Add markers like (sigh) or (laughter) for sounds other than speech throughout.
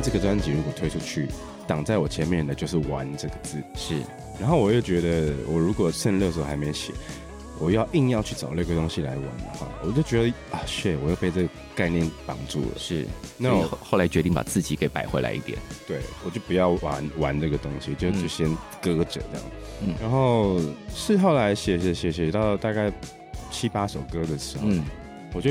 天这个专辑如果推出去，挡在我前面的就是“玩”这个字。是，然后我又觉得，我如果剩六首还没写。我要硬要去找那个东西来玩的话，我就觉得啊，shit，我又被这个概念绑住了。是，那我后来决定把自己给摆回来一点。对，我就不要玩玩这个东西，就就先搁着这样。嗯，然后是后来写写写写到大概七八首歌的时候，嗯，我就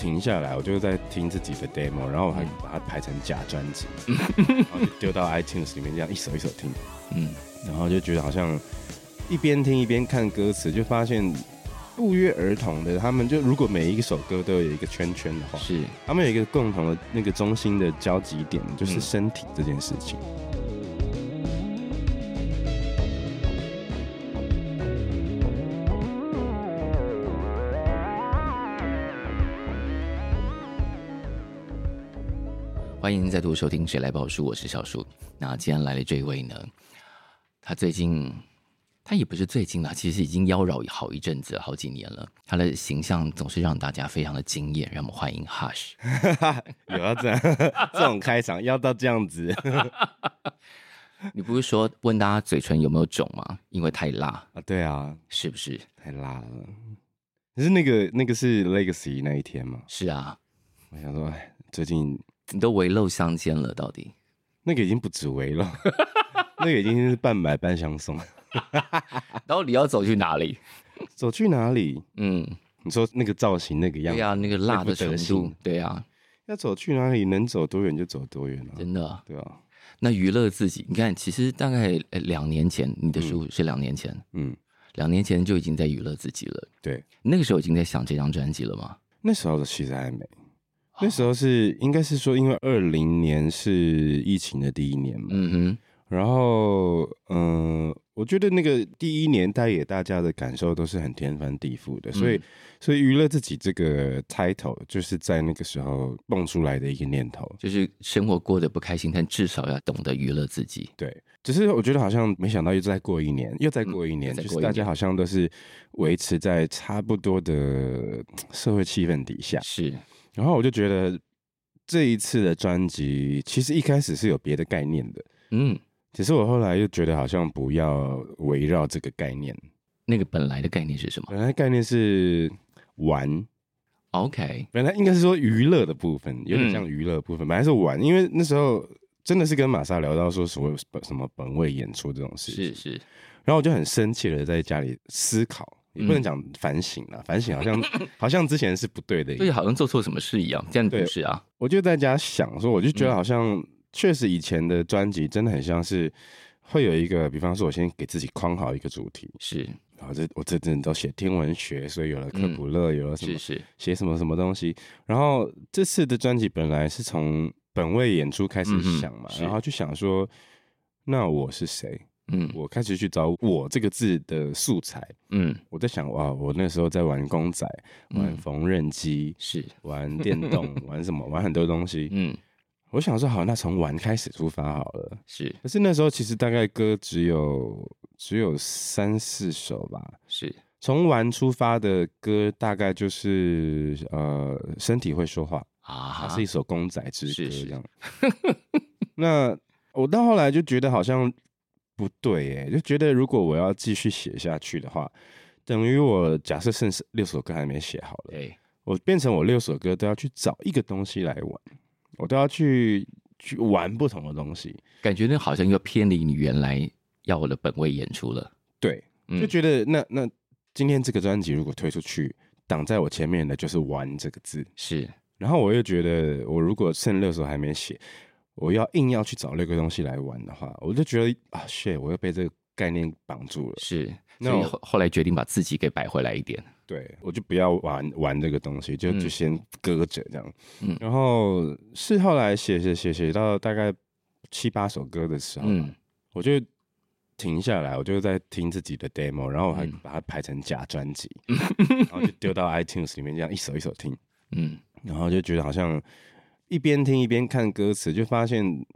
停下来，我就在听自己的 demo，然后我还把它排成假专辑，嗯、(laughs) 然后就丢到 iTunes 里面，这样一首一首听。嗯，然后就觉得好像。一边听一边看歌词，就发现不约而同的，他们就如果每一首歌都有一个圈圈的话，是他们有一个共同的那个中心的交集点，就是身体这件事情。欢迎再度收听《谁来报树》，我是小树。那既然来了这一位呢，他最近。他也不是最近了，其实已经妖娆好一阵子，好几年了。他的形象总是让大家非常的惊艳，让我们欢迎 Hush。(laughs) 有要这样 (laughs) 这种开场，要到这样子？(laughs) 你不是说问大家嘴唇有没有肿吗？因为太辣啊？对啊，是不是太辣了？可是那个那个是 Legacy 那一天吗？是啊，我想说，最近你都围露相间了，到底？那个已经不止微露，(laughs) 那个已经是半买半相送。(laughs) 到底要走去哪里？走去哪里？嗯，你说那个造型那个样子，对啊，那个辣的程度，对啊，要走去哪里？能走多远就走多远了，真的，对啊。那娱乐自己，你看，其实大概两年前，你的书是两年前，嗯，两年前就已经在娱乐自己了。对，那个时候已经在想这张专辑了吗？那时候的其实还没，那时候是应该是说，因为二零年是疫情的第一年嘛，嗯哼，然后嗯。我觉得那个第一年带给大家的感受都是很天翻地覆的，所以，嗯、所以娱乐自己这个 title 就是在那个时候蹦出来的一个念头，就是生活过得不开心，但至少要懂得娱乐自己。对，只是我觉得好像没想到又再过一年，又再过一年，嗯、一年就是大家好像都是维持在差不多的社会气氛底下。是，然后我就觉得这一次的专辑其实一开始是有别的概念的，嗯。只是我后来又觉得好像不要围绕这个概念。那个本来的概念是什么？本来概念是玩，OK。本来应该是说娱乐的部分，有点像娱乐部分。嗯、本来是玩，因为那时候真的是跟玛莎聊到说所谓本什么本位演出这种事情，是是。然后我就很生气的在家里思考，也不能讲反省了，嗯、反省好像 (laughs) 好像之前是不对的，对，好像做错什么事一样。这样不是啊？我就在家想说，我就觉得好像。嗯确实，以前的专辑真的很像是会有一个，比方说，我先给自己框好一个主题，是，然后这我这阵都写天文学，所以有了科普乐，嗯、有了什么，是是，写什么什么东西。然后这次的专辑本来是从本位演出开始想嘛，嗯、然后就想说，那我是谁？嗯，我开始去找我这个字的素材。嗯，我在想，哇，我那时候在玩公仔，玩缝纫机，是玩电动，(laughs) 玩什么？玩很多东西。嗯。我想说好，那从玩开始出发好了。是，可是那时候其实大概歌只有只有三四首吧。是，从玩出发的歌大概就是呃，身体会说话啊，它是一首公仔之歌这样。是 (laughs) 是那我到后来就觉得好像不对哎，就觉得如果我要继续写下去的话，等于我假设剩六首歌还没写好了，对我变成我六首歌都要去找一个东西来玩。我都要去去玩不同的东西，感觉那好像又偏离你原来要我的本位演出了。对，就觉得那那今天这个专辑如果推出去，挡在我前面的就是“玩”这个字。是，然后我又觉得，我如果剩六首还没写，我要硬要去找那个东西来玩的话，我就觉得啊，shit，我又被这个概念绑住了。是，所以后后来决定把自己给摆回来一点。对，我就不要玩玩这个东西，就就先搁着这样。嗯，然后是后来写写写写到大概七八首歌的时候，嗯，我就停下来，我就在听自己的 demo，然后我还把它排成假专辑，嗯、(laughs) 然后就丢到 iTunes 里面，这样一首一首听。嗯，然后就觉得好像一边听一边看歌词，就发现。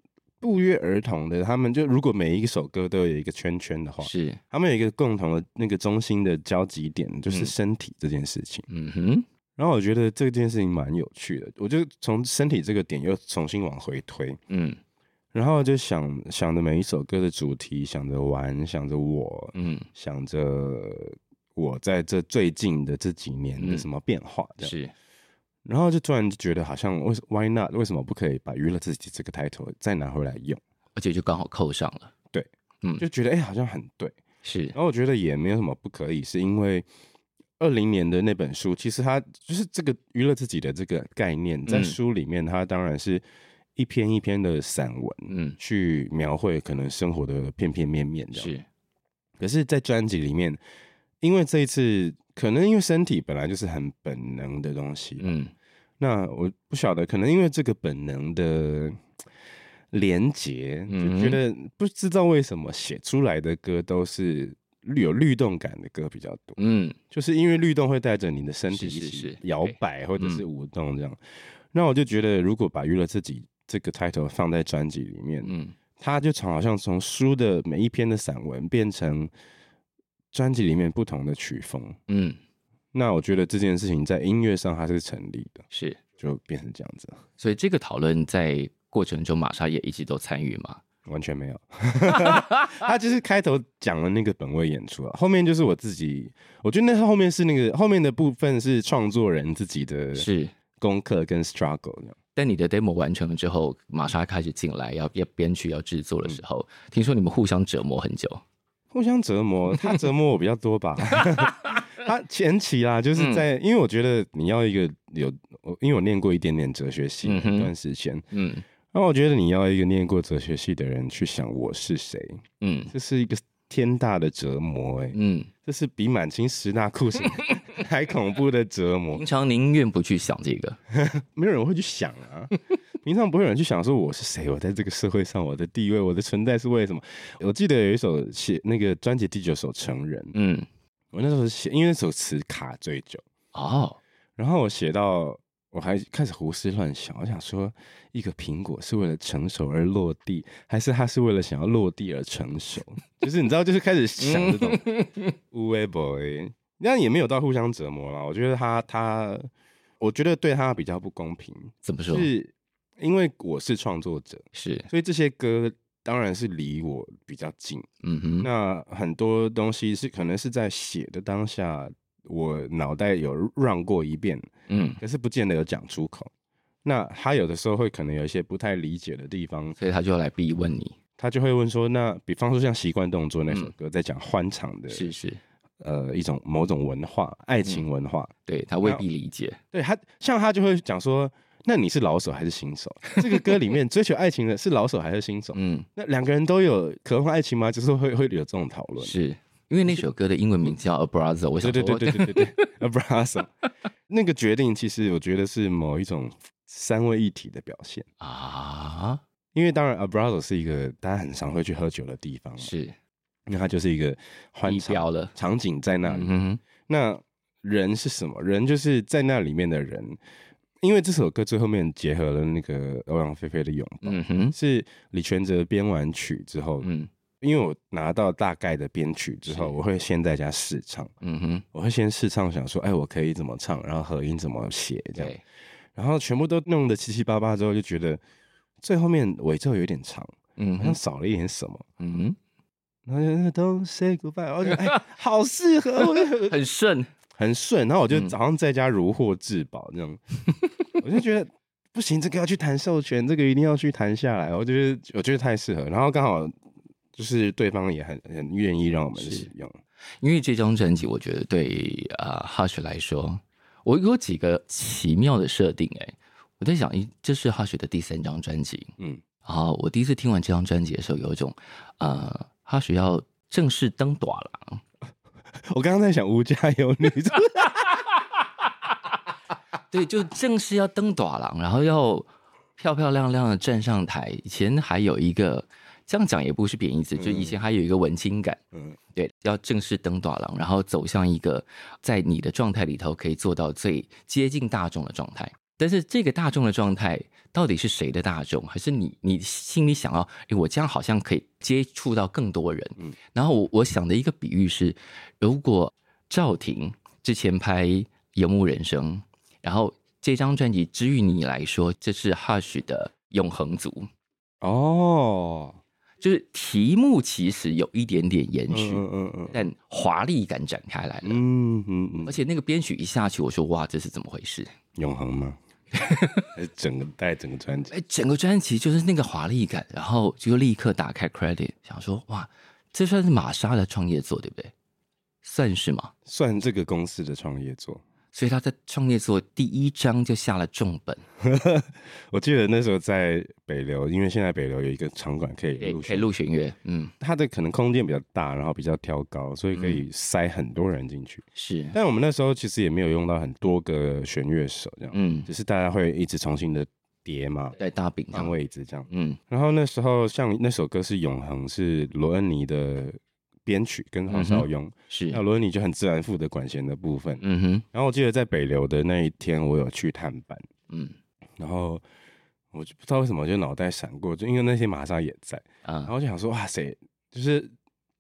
不约而同的，他们就如果每一首歌都有一个圈圈的话，是他们有一个共同的那个中心的交集点，就是身体这件事情。嗯哼，然后我觉得这件事情蛮有趣的，我就从身体这个点又重新往回推。嗯，然后就想想着每一首歌的主题，想着玩，想着我，嗯，想着我在这最近的这几年的什么变化，这样。是。然后就突然就觉得好像为 Why not？为什么不可以把娱乐自己这个 title 再拿回来用？而且就刚好扣上了。对，嗯，就觉得哎、欸，好像很对。是，然后我觉得也没有什么不可以，是因为二零年的那本书，其实它就是这个娱乐自己的这个概念，在书里面，它当然是一篇一篇的散文，嗯，去描绘可能生活的片片面面这样。是，可是，在专辑里面，因为这一次。可能因为身体本来就是很本能的东西，嗯，那我不晓得，可能因为这个本能的连结，就觉得不知道为什么写出来的歌都是有律动感的歌比较多，嗯，就是因为律动会带着你的身体一起摇摆或者是舞动这样，那我就觉得如果把娱乐自己这个 title 放在专辑里面，嗯，它就从好像从书的每一篇的散文变成。专辑里面不同的曲风，嗯，那我觉得这件事情在音乐上它是成立的，是就变成这样子。所以这个讨论在过程中，玛莎也一直都参与吗？完全没有，(laughs) 他就是开头讲了那个本位演出啊，后面就是我自己。我觉得那后面是那个后面的部分是创作人自己的是功课跟 struggle。但你的 demo 完成了之后，玛莎开始进来要要编曲要制作的时候，嗯，听说你们互相折磨很久。互相折磨，他折磨我比较多吧。(laughs) 他前期啦，就是在，嗯、因为我觉得你要一个有，因为我念过一点点哲学系一段时间，嗯，然后我觉得你要一个念过哲学系的人去想我是谁，嗯，这是一个天大的折磨，欸，哎，嗯，这是比满清十大酷刑 (laughs) 还恐怖的折磨。平常宁愿不去想这个，没有人会去想啊。平常不会有人去想说我是谁，我在这个社会上我的地位，我的存在是为什么？我记得有一首写那个专辑第九首《成人》，嗯，我那时候写，因为那首词卡最久哦，然后我写到我还开始胡思乱想，我想说一个苹果是为了成熟而落地，还是它是为了想要落地而成熟？(laughs) 就是你知道，就是开始想这种 (laughs) 乌龟 boy，那也没有到互相折磨了。我觉得他他，我觉得对他比较不公平，怎么说？是。因为我是创作者，是，所以这些歌当然是离我比较近。嗯哼，那很多东西是可能是在写的当下，我脑袋有 run 过一遍，嗯，可是不见得有讲出口。那他有的时候会可能有一些不太理解的地方，所以他就来逼问你，他就会问说：“那比方说像习惯动作那首歌，在讲欢场的，是是，呃，一种某种文化，爱情文化，嗯、对他未必理解。对他，像他就会讲说。”那你是老手还是新手？这个歌里面追求爱情的是老手还是新手？(laughs) 嗯，那两个人都有渴望爱情吗？就是会会有这种讨论。是因为那首歌的英文名叫 A Brother，我想说对对对对对对，A Brother。(laughs) 那个决定其实我觉得是某一种三位一体的表现啊。因为当然 A Brother 是一个大家很常会去喝酒的地方，是，因为它就是一个欢场的场景在那里。那人是什么？人就是在那里面的人。因为这首歌最后面结合了那个欧阳菲菲的拥抱，嗯哼，是李全哲编完曲之后，嗯，因为我拿到大概的编曲之后，我会先在家试唱，嗯哼，我会先试唱，想说，哎，我可以怎么唱，然后和音怎么写，这样，然后全部都弄得七七八八之后，就觉得最后面尾奏有点长，嗯，好像少了一点什么，嗯哼，然后 Don't say goodbye，我觉得哎，(laughs) 好适合，很顺。很顺，然后我就早上在家如获至宝，这样，嗯、我就觉得不行，这个要去谈授权，这个一定要去谈下来。我觉得我觉得太适合，然后刚好就是对方也很很愿意让我们使用。因为这张专辑，我觉得对啊、uh, Hush 来说，我有几个奇妙的设定。哎，我在想，一这是 Hush 的第三张专辑，嗯，然后我第一次听完这张专辑的时候，有一种呃，Hush 要正式登短了。我刚刚在想无家有女，(laughs) 对，就正式要登短廊，然后要漂漂亮亮的站上台。以前还有一个这样讲也不是贬义词，就以前还有一个文青感。嗯，对，要正式登短廊，然后走向一个在你的状态里头可以做到最接近大众的状态。但是这个大众的状态到底是谁的大众？还是你你心里想要？诶，我这样好像可以接触到更多人。嗯，然后我我想的一个比喻是，如果赵婷之前拍《游牧人生》，然后这张专辑之于你来说，这是 Hush 的永恒族。哦，就是题目其实有一点点延续，嗯嗯嗯，但华丽感展开来了。嗯嗯嗯，而且那个编曲一下去，我说哇，这是怎么回事？永恒吗？(laughs) 整个带整个专辑，哎，整个专辑就是那个华丽感，然后就立刻打开 credit，想说哇，这算是玛莎的创业作，对不对？算是吗？算这个公司的创业作。所以他在创业做第一章就下了重本。(laughs) 我记得那时候在北流，因为现在北流有一个场馆可以录可以录弦乐，嗯，它的可能空间比较大，然后比较挑高，所以可以塞很多人进去。是，但我们那时候其实也没有用到很多个弦乐手这样，嗯，只是大家会一直重新的叠嘛，在大饼换位置这样，嗯。然后那时候像那首歌是《永恒》，是罗恩尼的。编曲跟黄少雍、嗯、是，那罗恩尼就很自然负责管弦的部分。嗯哼，然后我记得在北流的那一天，我有去探班。嗯，然后我就不知道为什么就脑袋闪过，就因为那些玛莎也在。啊，然后就想说，哇塞，就是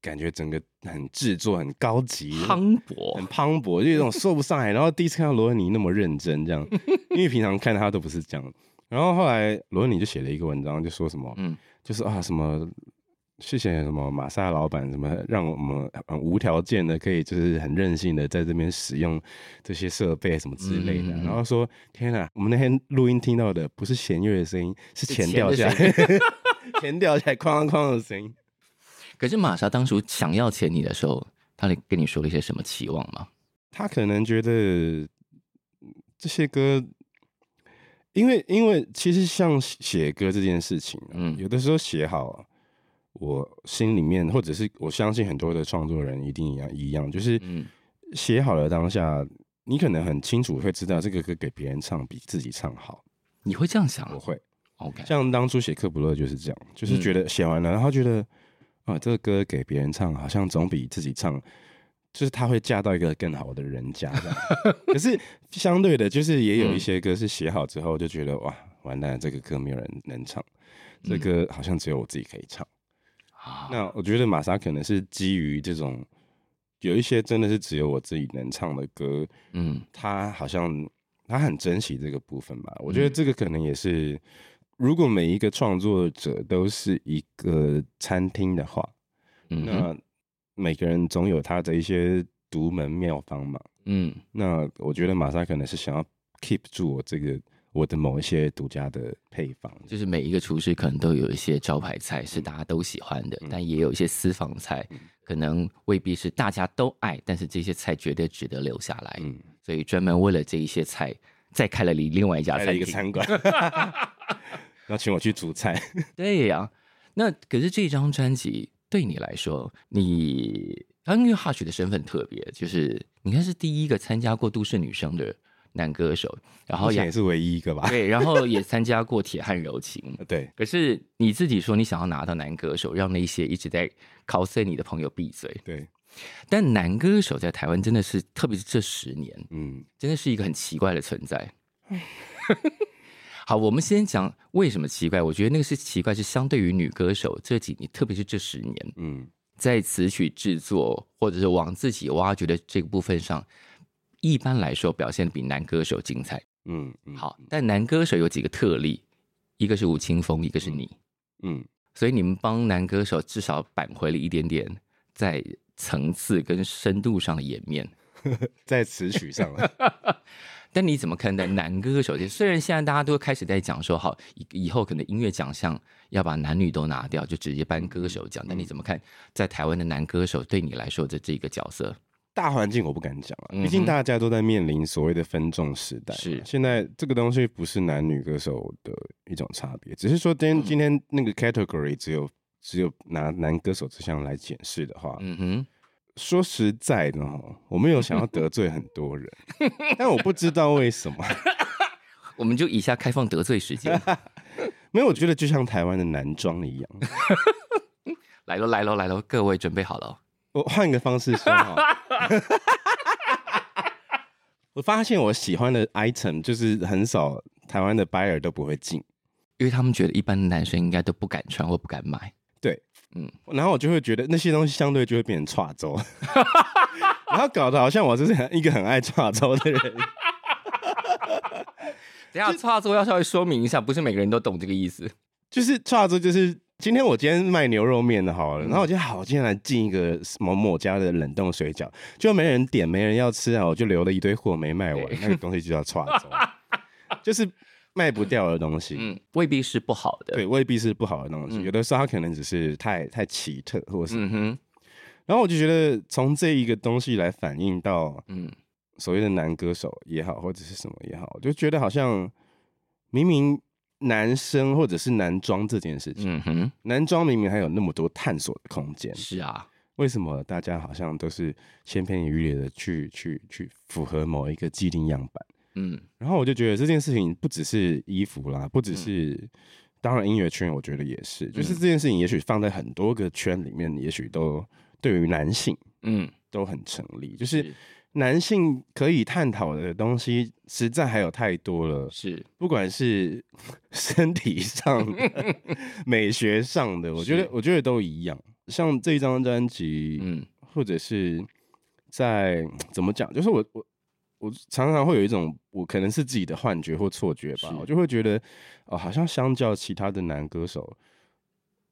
感觉整个很制作很高级，磅礴，很磅礴，就有种说不上来。然后第一次看到罗恩尼那么认真这样，(laughs) 因为平常看他都不是这样。然后后来罗恩尼就写了一个文章，就说什么，嗯，就是啊什么。谢谢什么玛莎老板，什么让我们很无条件的可以就是很任性的在这边使用这些设备什么之类的。嗯、然后说天哪，我们那天录音听到的不是弦乐的声音，是钱掉下来，钱掉下来哐哐哐的声音。(laughs) 可是玛莎当初想要钱你的时候，他跟你说了一些什么期望吗？他可能觉得这些歌，因为因为其实像写歌这件事情，嗯，有的时候写好。我心里面，或者是我相信很多的创作人一定一样一样，就是写好了当下，你可能很清楚会知道这个歌给别人唱比自己唱好。你会这样想？我会。OK，像当初写《克卜勒》就是这样，就是觉得写完了，然后觉得啊，这个歌给别人唱好像总比自己唱，就是他会嫁到一个更好的人家这样。可是相对的，就是也有一些歌是写好之后就觉得哇，完蛋了，这个歌没有人能唱，这歌好像只有我自己可以唱。那我觉得玛莎可能是基于这种，有一些真的是只有我自己能唱的歌，嗯，他好像他很珍惜这个部分吧。我觉得这个可能也是，如果每一个创作者都是一个餐厅的话，嗯，那每个人总有他的一些独门妙方嘛，嗯，那我觉得玛莎可能是想要 keep 住我这个。我的某一些独家的配方，就是每一个厨师可能都有一些招牌菜是大家都喜欢的，嗯、但也有一些私房菜，嗯、可能未必是大家都爱，但是这些菜绝对值得留下来。嗯，所以专门为了这一些菜，再开了另另外一家餐厅，一个餐馆，(laughs) 要请我去煮菜。(laughs) 对呀、啊，那可是这张专辑对你来说，你因为 Hush 的身份特别，就是你看是第一个参加过《都市女生》的。男歌手，然后也，也是唯一一个吧。对，然后也参加过《铁汉柔情》。(laughs) 对，可是你自己说你想要拿到男歌手，让那些一直在 cos 你的朋友闭嘴。对，但男歌手在台湾真的是，特别是这十年，嗯，真的是一个很奇怪的存在。(laughs) 好，我们先讲为什么奇怪。我觉得那个是奇怪，是相对于女歌手这几年，特别是这十年，嗯，在词曲制作或者是往自己挖掘的这个部分上。一般来说，表现比男歌手精彩。嗯，嗯，好，但男歌手有几个特例，一个是吴青峰，一个是你。嗯，所以你们帮男歌手至少扳回了一点点在层次跟深度上的颜面，(laughs) 在词曲上。(laughs) 但你怎么看待男歌手？虽然现在大家都开始在讲说，好，以以后可能音乐奖项要把男女都拿掉，就直接颁歌手奖。但你怎么看，在台湾的男歌手对你来说的这个角色？大环境我不敢讲啊，毕竟大家都在面临所谓的分众时代。是，现在这个东西不是男女歌手的一种差别，只是说今天今天那个 category 只有只有拿男歌手这项来检视的话，嗯哼，说实在的哈，我没有想要得罪很多人，(laughs) 但我不知道为什么。(laughs) 我们就以下开放得罪时间。(laughs) 没有，我觉得就像台湾的男装一样。来喽，来喽，来喽！各位准备好了。我换个方式说哈。(laughs) 我发现我喜欢的 item 就是很少台湾的 buyer 都不会进，因为他们觉得一般的男生应该都不敢穿或不敢买。对，嗯，然后我就会觉得那些东西相对就会变成串州，(laughs) 然后搞得好像我就是一个很爱串州的人。(laughs) 等下串州要稍微说明一下，不是每个人都懂这个意思。就是串州就是今天我今天卖牛肉面的好了，嗯、然后我就好，今天来进一个某某家的冷冻水饺，就没人点，没人要吃啊，我就留了一堆货没卖完，那个东西就叫串州，(laughs) 就是。卖不掉的东西，嗯，未必是不好的，对，未必是不好的东西。嗯、有的时候它可能只是太太奇特，或者是，嗯哼。然后我就觉得从这一个东西来反映到，嗯，所谓的男歌手也好，或者是什么也好，我就觉得好像明明男生或者是男装这件事情，嗯哼，男装明明还有那么多探索的空间，是啊，为什么大家好像都是千篇一律的去去去符合某一个既定样板？嗯，然后我就觉得这件事情不只是衣服啦，不只是，嗯、当然音乐圈我觉得也是，就是这件事情也许放在很多个圈里面，也许都对于男性，嗯，都很成立。就是男性可以探讨的东西实在还有太多了，是。不管是 (laughs) 身体上的、(laughs) 美学上的，我觉得我觉得都一样。像这张专辑，嗯，或者是在怎么讲，就是我我。我常常会有一种，我可能是自己的幻觉或错觉吧，我就会觉得，哦，好像相较其他的男歌手，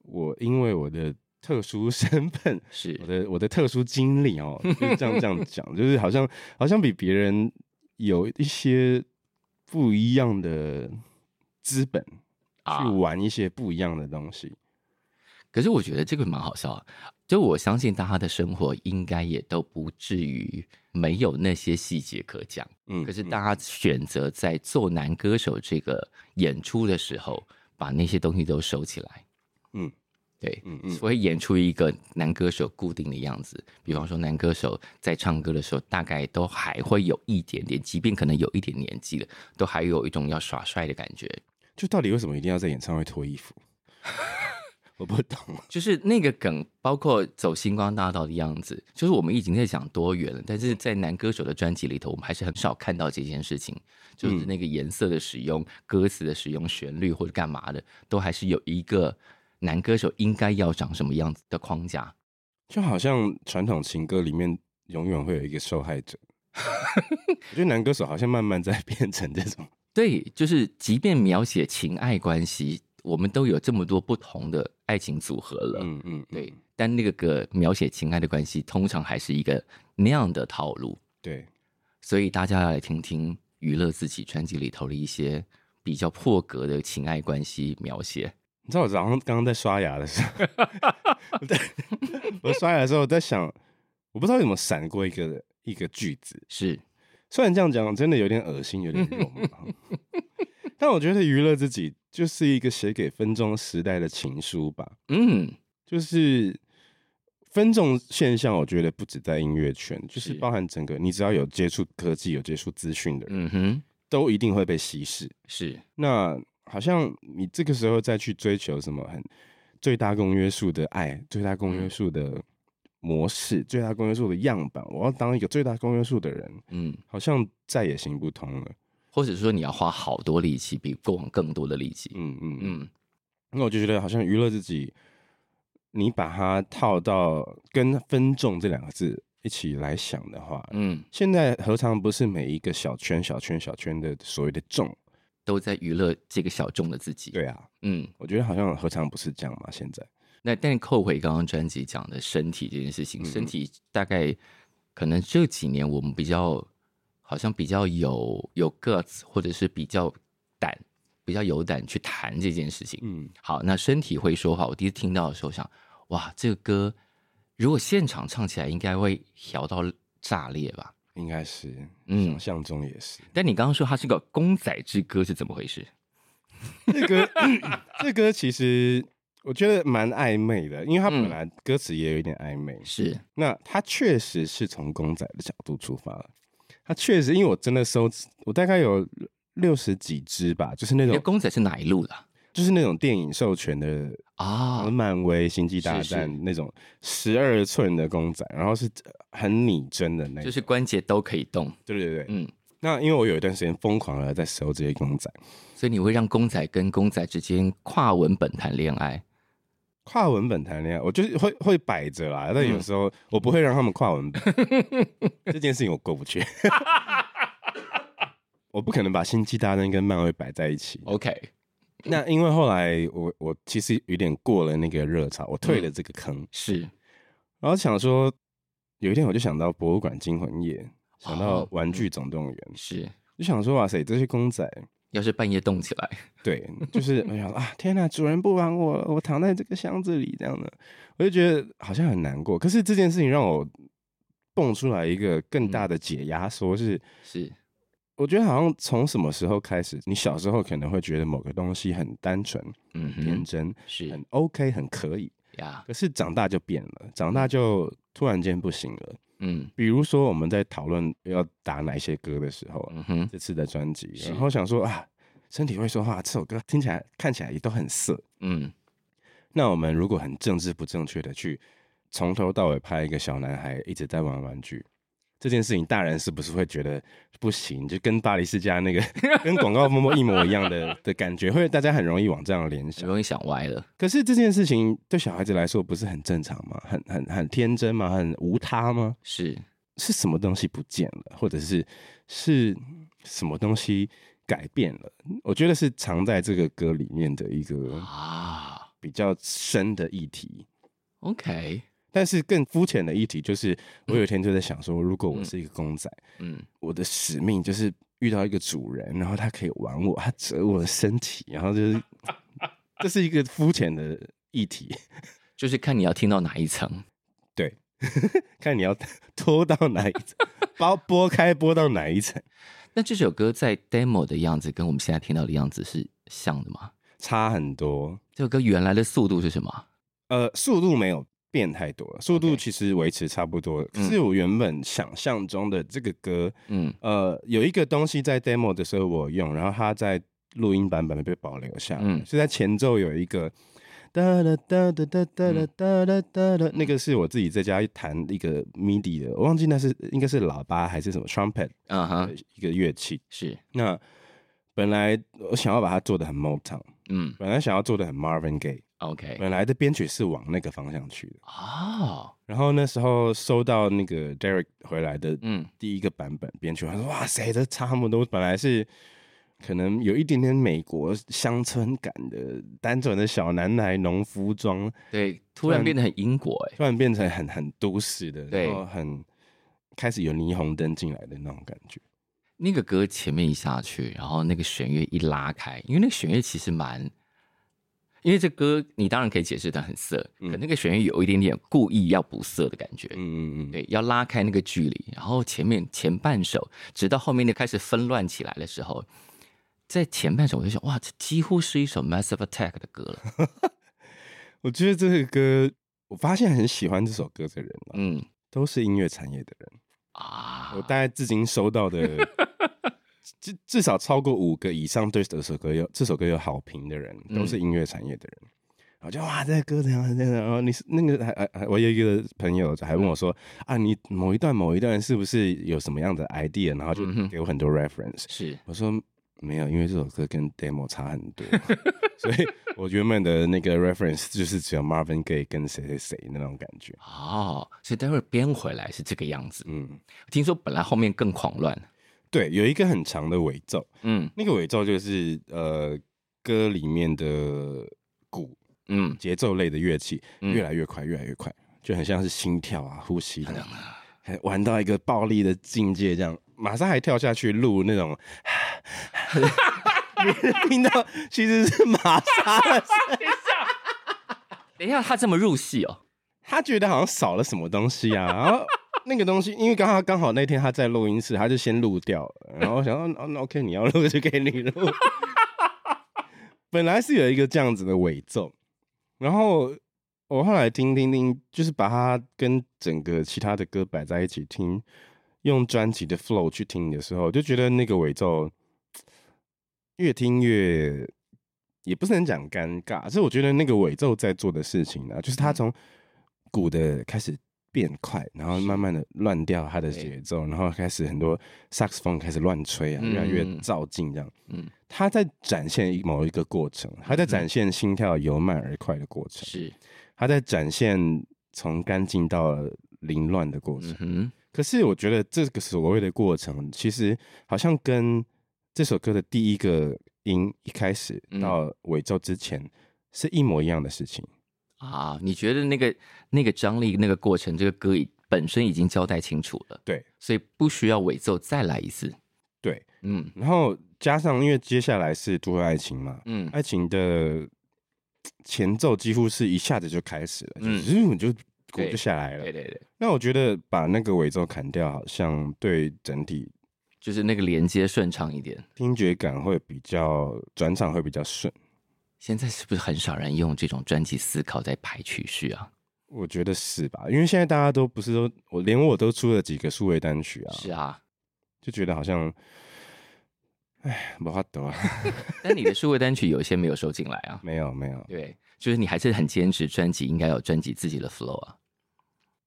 我因为我的特殊身份，(laughs) 是我的我的特殊经历哦，(laughs) 就这样这样讲，就是好像好像比别人有一些不一样的资本去玩一些不一样的东西。可是我觉得这个蛮好笑啊，就我相信大家的生活应该也都不至于没有那些细节可讲。嗯，可是大家选择在做男歌手这个演出的时候，把那些东西都收起来。嗯，对，嗯嗯，所以演出一个男歌手固定的样子，比方说男歌手在唱歌的时候，大概都还会有一点点，即便可能有一点年纪了，都还有一种要耍帅的感觉。就到底为什么一定要在演唱会脱衣服？(laughs) 我不懂，就是那个梗，包括走星光大道的样子，就是我们已经在讲多元了，但是在男歌手的专辑里头，我们还是很少看到这件事情，就是那个颜色的使用、嗯、歌词的使用、旋律或者干嘛的，都还是有一个男歌手应该要长什么样子的框架，就好像传统情歌里面永远会有一个受害者，(laughs) 我觉得男歌手好像慢慢在 (laughs) 变成这种，对，就是即便描写情爱关系。我们都有这么多不同的爱情组合了，嗯嗯，嗯对。但那个个描写情爱的关系，通常还是一个那样的套路，对。所以大家要来听听娱乐自己专辑里头的一些比较破格的情爱关系描写。你知道我早上刚刚在刷牙的时候，对，我刷牙的时候我在想，我不知道为什么闪过一个一个句子，是。虽然这样讲真的有点恶心，有点肉麻，(laughs) 但我觉得娱乐自己。就是一个写给分众时代的情书吧。嗯，就是分众现象，我觉得不止在音乐圈，就是包含整个，你只要有接触科技、有接触资讯的人，嗯哼，都一定会被稀释。是，那好像你这个时候再去追求什么很最大公约数的爱、最大公约数的模式、嗯、最大公约数的样板，我要当一个最大公约数的人，嗯，好像再也行不通了。或者说你要花好多力气，比过往更多的力气。嗯嗯嗯。那我就觉得好像娱乐自己，你把它套到跟分众这两个字一起来想的话，嗯，现在何尝不是每一个小圈、小圈、小圈的所谓的众，都在娱乐这个小众的自己？对啊，嗯，我觉得好像何尝不是这样嘛？现在，那但扣回刚刚专辑讲的身体这件事情，嗯、身体大概可能这几年我们比较。好像比较有有 guts，或者是比较胆，比较有胆去谈这件事情。嗯，好，那身体会说话。我第一次听到的时候想，哇，这个歌如果现场唱起来，应该会调到炸裂吧？应该是，嗯，想象中也是。但你刚刚说它是个公仔之歌，是怎么回事？(laughs) 这歌，这歌其实我觉得蛮暧昧的，因为他本来歌词也有一点暧昧。嗯、是，那他确实是从公仔的角度出发，他确实，因为我真的收，我大概有六十几只吧，就是那种公仔是哪一路的？就是那种电影授权的啊，漫威、星际大战那种十二寸的公仔，然后是很拟真的那种，就是关节都可以动。对对对，嗯。那因为我有一段时间疯狂的在收这些公仔，所以你会让公仔跟公仔之间跨文本谈恋爱。跨文本谈恋爱，我就是会会摆着啦，但有时候我不会让他们跨文本，(laughs) 这件事情我过不去。(laughs) 我不可能把星际大战跟漫威摆在一起。OK，那因为后来我我其实有点过了那个热潮，我退了这个坑。嗯、是，然后想说，有一天我就想到博物馆惊魂夜，想到玩具总动员，哦、是，就想说哇塞，这些公仔。要是半夜动起来，对，就是我想啊，天哪，主人不帮我，我躺在这个箱子里这样的，我就觉得好像很难过。可是这件事情让我蹦出来一个更大的解压，说是是，我觉得好像从什么时候开始，你小时候可能会觉得某个东西很单纯、嗯，天真，是很 OK，很可以呀。可是长大就变了，长大就突然间不行了。嗯，比如说我们在讨论要打哪些歌的时候，嗯哼，这次的专辑，然后想说啊，身体会说话，这首歌听起来看起来也都很色，嗯，那我们如果很政治不正确的去从头到尾拍一个小男孩一直在玩玩具。这件事情，大人是不是会觉得不行？就跟巴黎世家那个跟广告泡沫一模一样的 (laughs) 的感觉，会大家很容易往这样联想，容易想歪了。可是这件事情对小孩子来说不是很正常吗？很很很天真吗？很无他吗？是是什么东西不见了，或者是是什么东西改变了？我觉得是藏在这个歌里面的一个啊比较深的议题。OK。但是更肤浅的议题就是，我有一天就在想说，如果我是一个公仔，嗯，我的使命就是遇到一个主人，然后他可以玩我，他折我的身体，然后就是，(laughs) 这是一个肤浅的议题，就是看你要听到哪一层，对，(laughs) 看你要拖到哪一层，包拨开拨到哪一层。那这首歌在 demo 的样子跟我们现在听到的样子是像的吗？差很多。这首歌原来的速度是什么？呃，速度没有。变太多了，速度其实维持差不多。是我原本想象中的这个歌，嗯，呃，有一个东西在 demo 的时候我用，然后它在录音版本被保留下来，嗯，是在前奏有一个哒哒哒哒哒哒哒哒哒哒，那个是我自己在家弹一个 MIDI 的，我忘记那是应该是喇叭还是什么 trumpet，啊哈，一个乐器。是。那本来我想要把它做的很 Motown，嗯，本来想要做的很 Marvin Gaye。OK，本来的编曲是往那个方向去的哦。Oh. 然后那时候收到那个 Derek 回来的嗯第一个版本编曲，他说哇塞，这差那么多。本来是可能有一点点美国乡村感的单纯的小男孩农夫装，对，突然变得很英国哎，突然变成很很都市的，对，然后很开始有霓虹灯进来的那种感觉。那个歌前面一下去，然后那个弦乐一拉开，因为那个弦乐其实蛮。因为这歌你当然可以解释它很色，嗯，可那个旋律有一点点故意要不色的感觉，嗯嗯嗯，对，要拉开那个距离，然后前面前半首，直到后面那开始纷乱起来的时候，在前半首我就想，哇，这几乎是一首 Massive Attack 的歌了。(laughs) 我觉得这个歌，我发现很喜欢这首歌的人，嗯，都是音乐产业的人啊。我大概至今收到的。至至少超过五个以上对这首歌有这首歌有好评的人，都是音乐产业的人。然后就哇，这个歌怎样怎样？然后你是那个还还我有一个朋友还问我说啊，你某一段某一段是不是有什么样的 idea？然后就给我很多 reference。是我说没有，因为这首歌跟 demo 差很多，(laughs) 所以我原本的那个 reference 就是只有 Marvin Gaye 跟谁谁谁那种感觉。哦，所以待会儿编回来是这个样子。嗯，听说本来后面更狂乱。对，有一个很长的尾奏，嗯，那个尾奏就是呃歌里面的鼓，嗯，节奏类的乐器越来越快，越来越快，就很像是心跳啊、呼吸的，还玩到一个暴力的境界，这样马上还跳下去录那种，(laughs) 听到 (laughs) 其实是玛莎 (laughs) 的声音。等一下，他这么入戏哦，他觉得好像少了什么东西啊，然后。那个东西，因为刚刚刚好那天他在录音室，他就先录掉了。然后想说，哦，那 OK，你要录就给你录。(laughs) 本来是有一个这样子的尾奏，然后我后来听听听，就是把它跟整个其他的歌摆在一起听，用专辑的 flow 去听的时候，就觉得那个尾奏越听越，也不是很讲尴尬，是我觉得那个尾奏在做的事情呢，就是他从鼓的开始。变快，然后慢慢的乱掉它的节奏，然后开始很多萨克斯风开始乱吹啊，越来越躁进这样。嗯，他在展现某一个过程，他在展现心跳由慢而快的过程。是，他在展现从干净到凌乱的过程。嗯，可是我觉得这个所谓的过程，其实好像跟这首歌的第一个音一开始到尾奏之前是一模一样的事情。啊，你觉得那个那个张力、那个过程，这个歌本身已经交代清楚了，对，所以不需要尾奏再来一次，对，嗯，然后加上因为接下来是都会爱情嘛，嗯，爱情的前奏几乎是一下子就开始了，嗯，就鼓就下来了，对对对。那我觉得把那个尾奏砍掉，好像对整体就是那个连接顺畅一点，听觉感会比较转场会比较顺。现在是不是很少人用这种专辑思考在排曲序啊？我觉得是吧，因为现在大家都不是都，我连我都出了几个数位单曲啊。是啊，就觉得好像，哎，没法度啊。(laughs) 但你的数位单曲有一些没有收进来啊？没有，没有。对，就是你还是很坚持专辑应该有专辑自己的 flow 啊，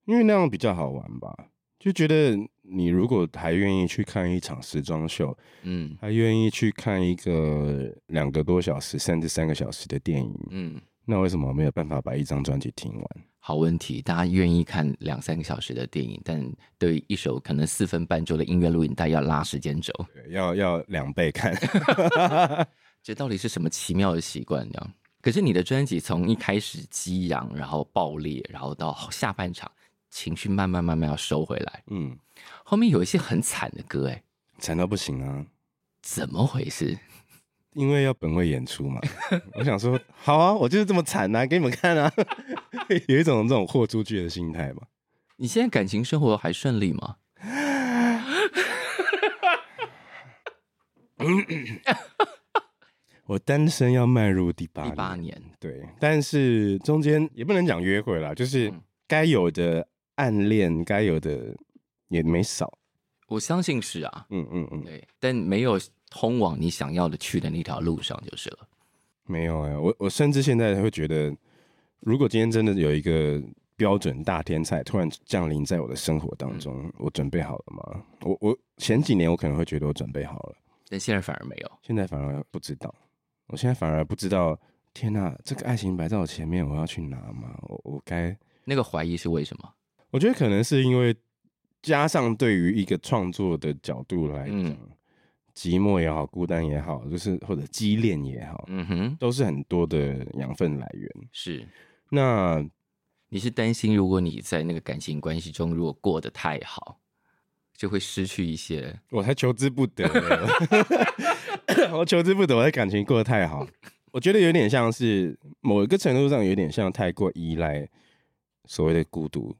因为那样比较好玩吧。就觉得你如果还愿意去看一场时装秀，嗯，还愿意去看一个两个多小时甚至三个小时的电影，嗯，那为什么没有办法把一张专辑听完？好问题，大家愿意看两三个小时的电影，但对一首可能四分半钟的音乐录影带要拉时间轴，要要两倍看 (laughs) (laughs) 这到底是什么奇妙的习惯？这样，可是你的专辑从一开始激昂，然后爆裂，然后到下半场。情绪慢慢慢慢要收回来，嗯，后面有一些很惨的歌，哎，惨到不行啊！怎么回事？因为要本位演出嘛。(laughs) 我想说，好啊，我就是这么惨啊，给你们看啊，(laughs) 有一种这种豁出去的心态吧。你现在感情生活还顺利吗？(laughs) 我单身要迈入第八第八年，对，但是中间也不能讲约会啦，就是该有的。暗恋该有的也没少，我相信是啊，嗯嗯嗯，对，但没有通往你想要的去的那条路上就是了。没有哎、欸，我我甚至现在会觉得，如果今天真的有一个标准大天才突然降临在我的生活当中，嗯、我准备好了吗？我我前几年我可能会觉得我准备好了，但现在反而没有，现在反而不知道，我现在反而不知道，天哪，这个爱情摆在我前面，我要去拿吗？我我该那个怀疑是为什么？我觉得可能是因为加上对于一个创作的角度来讲，嗯、寂寞也好，孤单也好，就是或者激恋也好，嗯哼，都是很多的养分来源。是，那你是担心，如果你在那个感情关系中，如果过得太好，就会失去一些？我才求之不得，(laughs) 我求之不得，我的感情过得太好，我觉得有点像是某一个程度上，有点像太过依赖所谓的孤独。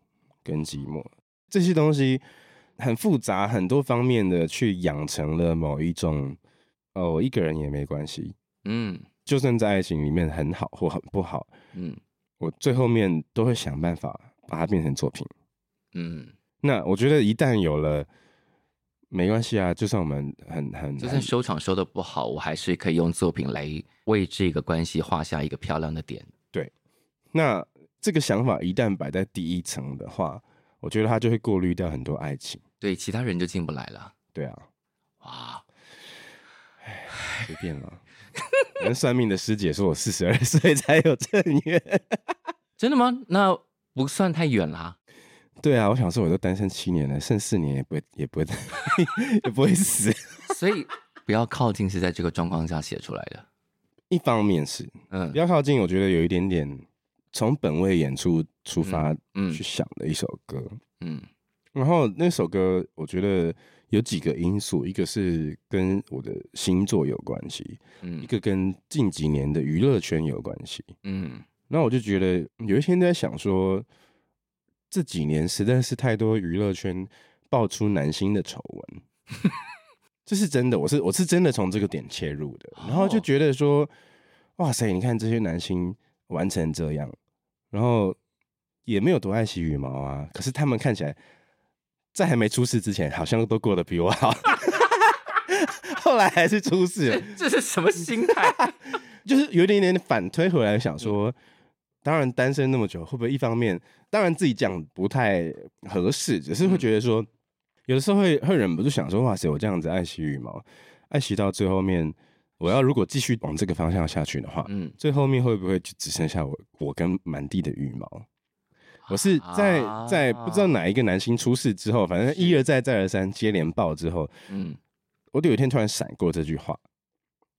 跟寂寞。这些东西很复杂，很多方面的去养成了某一种，哦，我一个人也没关系，嗯，就算在爱情里面很好或很不好，嗯，我最后面都会想办法把它变成作品，嗯，那我觉得一旦有了，没关系啊，就算我们很很，就算收场收的不好，我还是可以用作品来为这个关系画下一个漂亮的点，对，那。这个想法一旦摆在第一层的话，我觉得他就会过滤掉很多爱情，对其他人就进不来了。对啊，哇，哎，随便了。人算命的师姐说我四十二岁才有正缘，真的吗？那不算太远啦。对啊，我想说我都单身七年了，剩四年也不会也不会 (laughs) 也不会死，所以不要靠近是在这个状况下写出来的。一方面是，嗯，不要靠近，我觉得有一点点。从本位演出出发去想的一首歌，嗯，嗯，然后那首歌我觉得有几个因素，一个是跟我的星座有关系，嗯，一个跟近几年的娱乐圈有关系，嗯，那我就觉得有一天在想说，这几年实在是太多娱乐圈爆出男星的丑闻，(laughs) 这是真的，我是我是真的从这个点切入的，然后就觉得说，哇塞，你看这些男星。玩成这样，然后也没有多爱惜羽毛啊。可是他们看起来在还没出事之前，好像都过得比我好。(laughs) 后来还是出事了，这是什么心态？(laughs) 就是有一点点反推回来，想说，当然单身那么久，会不会一方面，当然自己讲不太合适，只是会觉得说，有的时候会会忍不住想说，哇塞，我这样子爱惜羽毛，爱惜到最后面，我要如果继续往这个方向下去的话，嗯，最后面会不会就只剩下我我跟满地的羽毛？我是在在不知道哪一个男星出事之后，反正一而再再而三接连爆之后，嗯，我就有一天突然闪过这句话，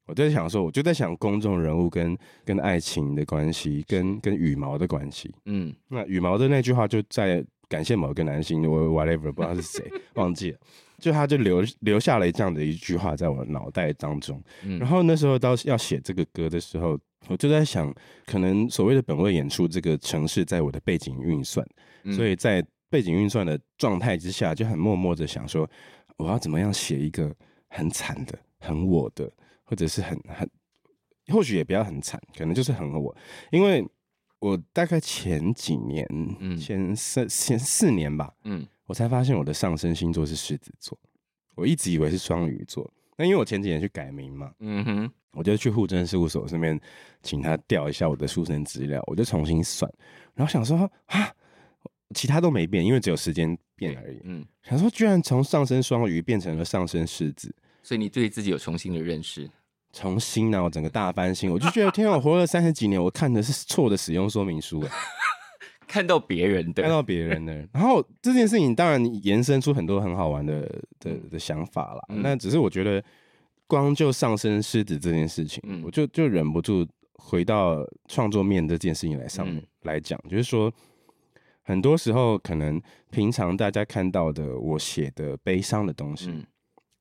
我就在想说，我就在想公众人物跟跟爱情的关系，跟跟羽毛的关系，嗯，那羽毛的那句话就在感谢某个男星，我 whatever 不知道是谁 (laughs) 忘记了。就他就留留下了这样的一句话在我脑袋当中，嗯、然后那时候到要写这个歌的时候，我就在想，可能所谓的本位演出这个城市在我的背景运算，嗯、所以在背景运算的状态之下，就很默默的想说，我要怎么样写一个很惨的、很我的，或者是很很，或许也不要很惨，可能就是很我，因为我大概前几年，嗯，前三前四年吧，嗯。我才发现我的上升星座是狮子座，我一直以为是双鱼座。那因为我前几年去改名嘛，嗯哼，我就去户政事务所上面请他调一下我的出生资料，我就重新算，然后想说啊，其他都没变，因为只有时间变而已。嗯，想说居然从上升双鱼变成了上升狮子，所以你对自己有重新的认识，重新呢，我整个大翻新，我就觉得天啊，我活了三十几年，我看的是错的使用说明书。看到别人的，看到别人的，然后这件事情当然延伸出很多很好玩的的的想法啦。嗯、那只是我觉得，光就上升狮子这件事情，嗯、我就就忍不住回到创作面这件事情来上面来讲，嗯、就是说，很多时候可能平常大家看到的我写的悲伤的东西，嗯、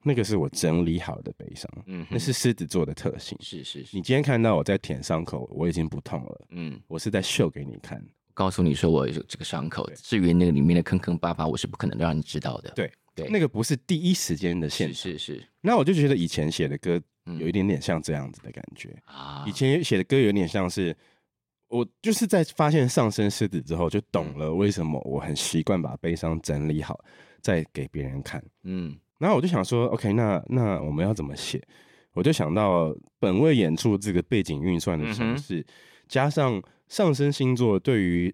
那个是我整理好的悲伤，嗯，那是狮子座的特性。是是是，你今天看到我在舔伤口，我已经不痛了，嗯，我是在秀给你看。告诉你说我有这个伤口，至于那个里面的坑坑巴巴，我是不可能让你知道的。对对，那个不是第一时间的现实。是是。那我就觉得以前写的歌有一点点像这样子的感觉啊。嗯、以前写的歌有点像是我就是在发现上升狮子之后，就懂了为什么我很习惯把悲伤整理好再给别人看。嗯。然后我就想说，OK，那那我们要怎么写？我就想到本位演出这个背景运算的程式，嗯、加上。上升星座对于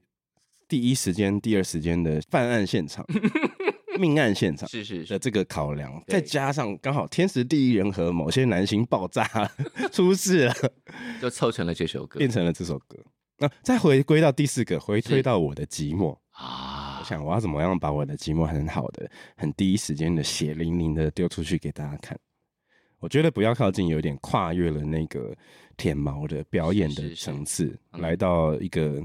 第一时间、第二时间的犯案现场、(laughs) 命案现场是是的这个考量，是是再加上刚好天时地利人和，某些男星爆炸 (laughs) 出事了，(laughs) 就凑成了这首歌，变成了这首歌。那、啊、再回归到第四个，回推到我的寂寞啊，我想我要怎么样把我的寂寞很好的、很第一时间的血淋淋的丢出去给大家看。我觉得不要靠近，有点跨越了那个舔毛的表演的层次，是是是来到一个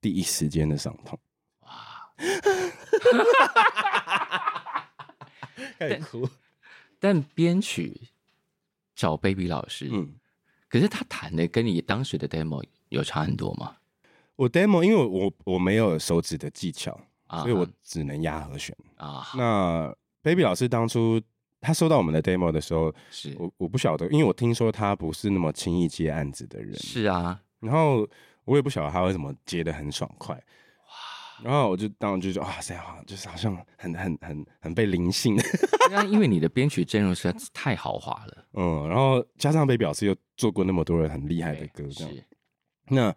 第一时间的伤痛。哇！(laughs) 太哭。但编曲找 Baby 老师，嗯，可是他弹的跟你当时的 demo 有差很多吗？我 demo 因为我我没有手指的技巧，所以我只能压和弦啊。那 Baby 老师当初。他收到我们的 demo 的时候，是我我不晓得，因为我听说他不是那么轻易接案子的人。是啊，然后我也不晓得他为什么接的很爽快。哇！然后我就当时就觉得哇塞，好，就是好像很很很很被灵性。(laughs) 那因为你的编曲阵容实在是太豪华了。嗯，然后加上被表示又做过那么多人很厉害的歌，这样。那。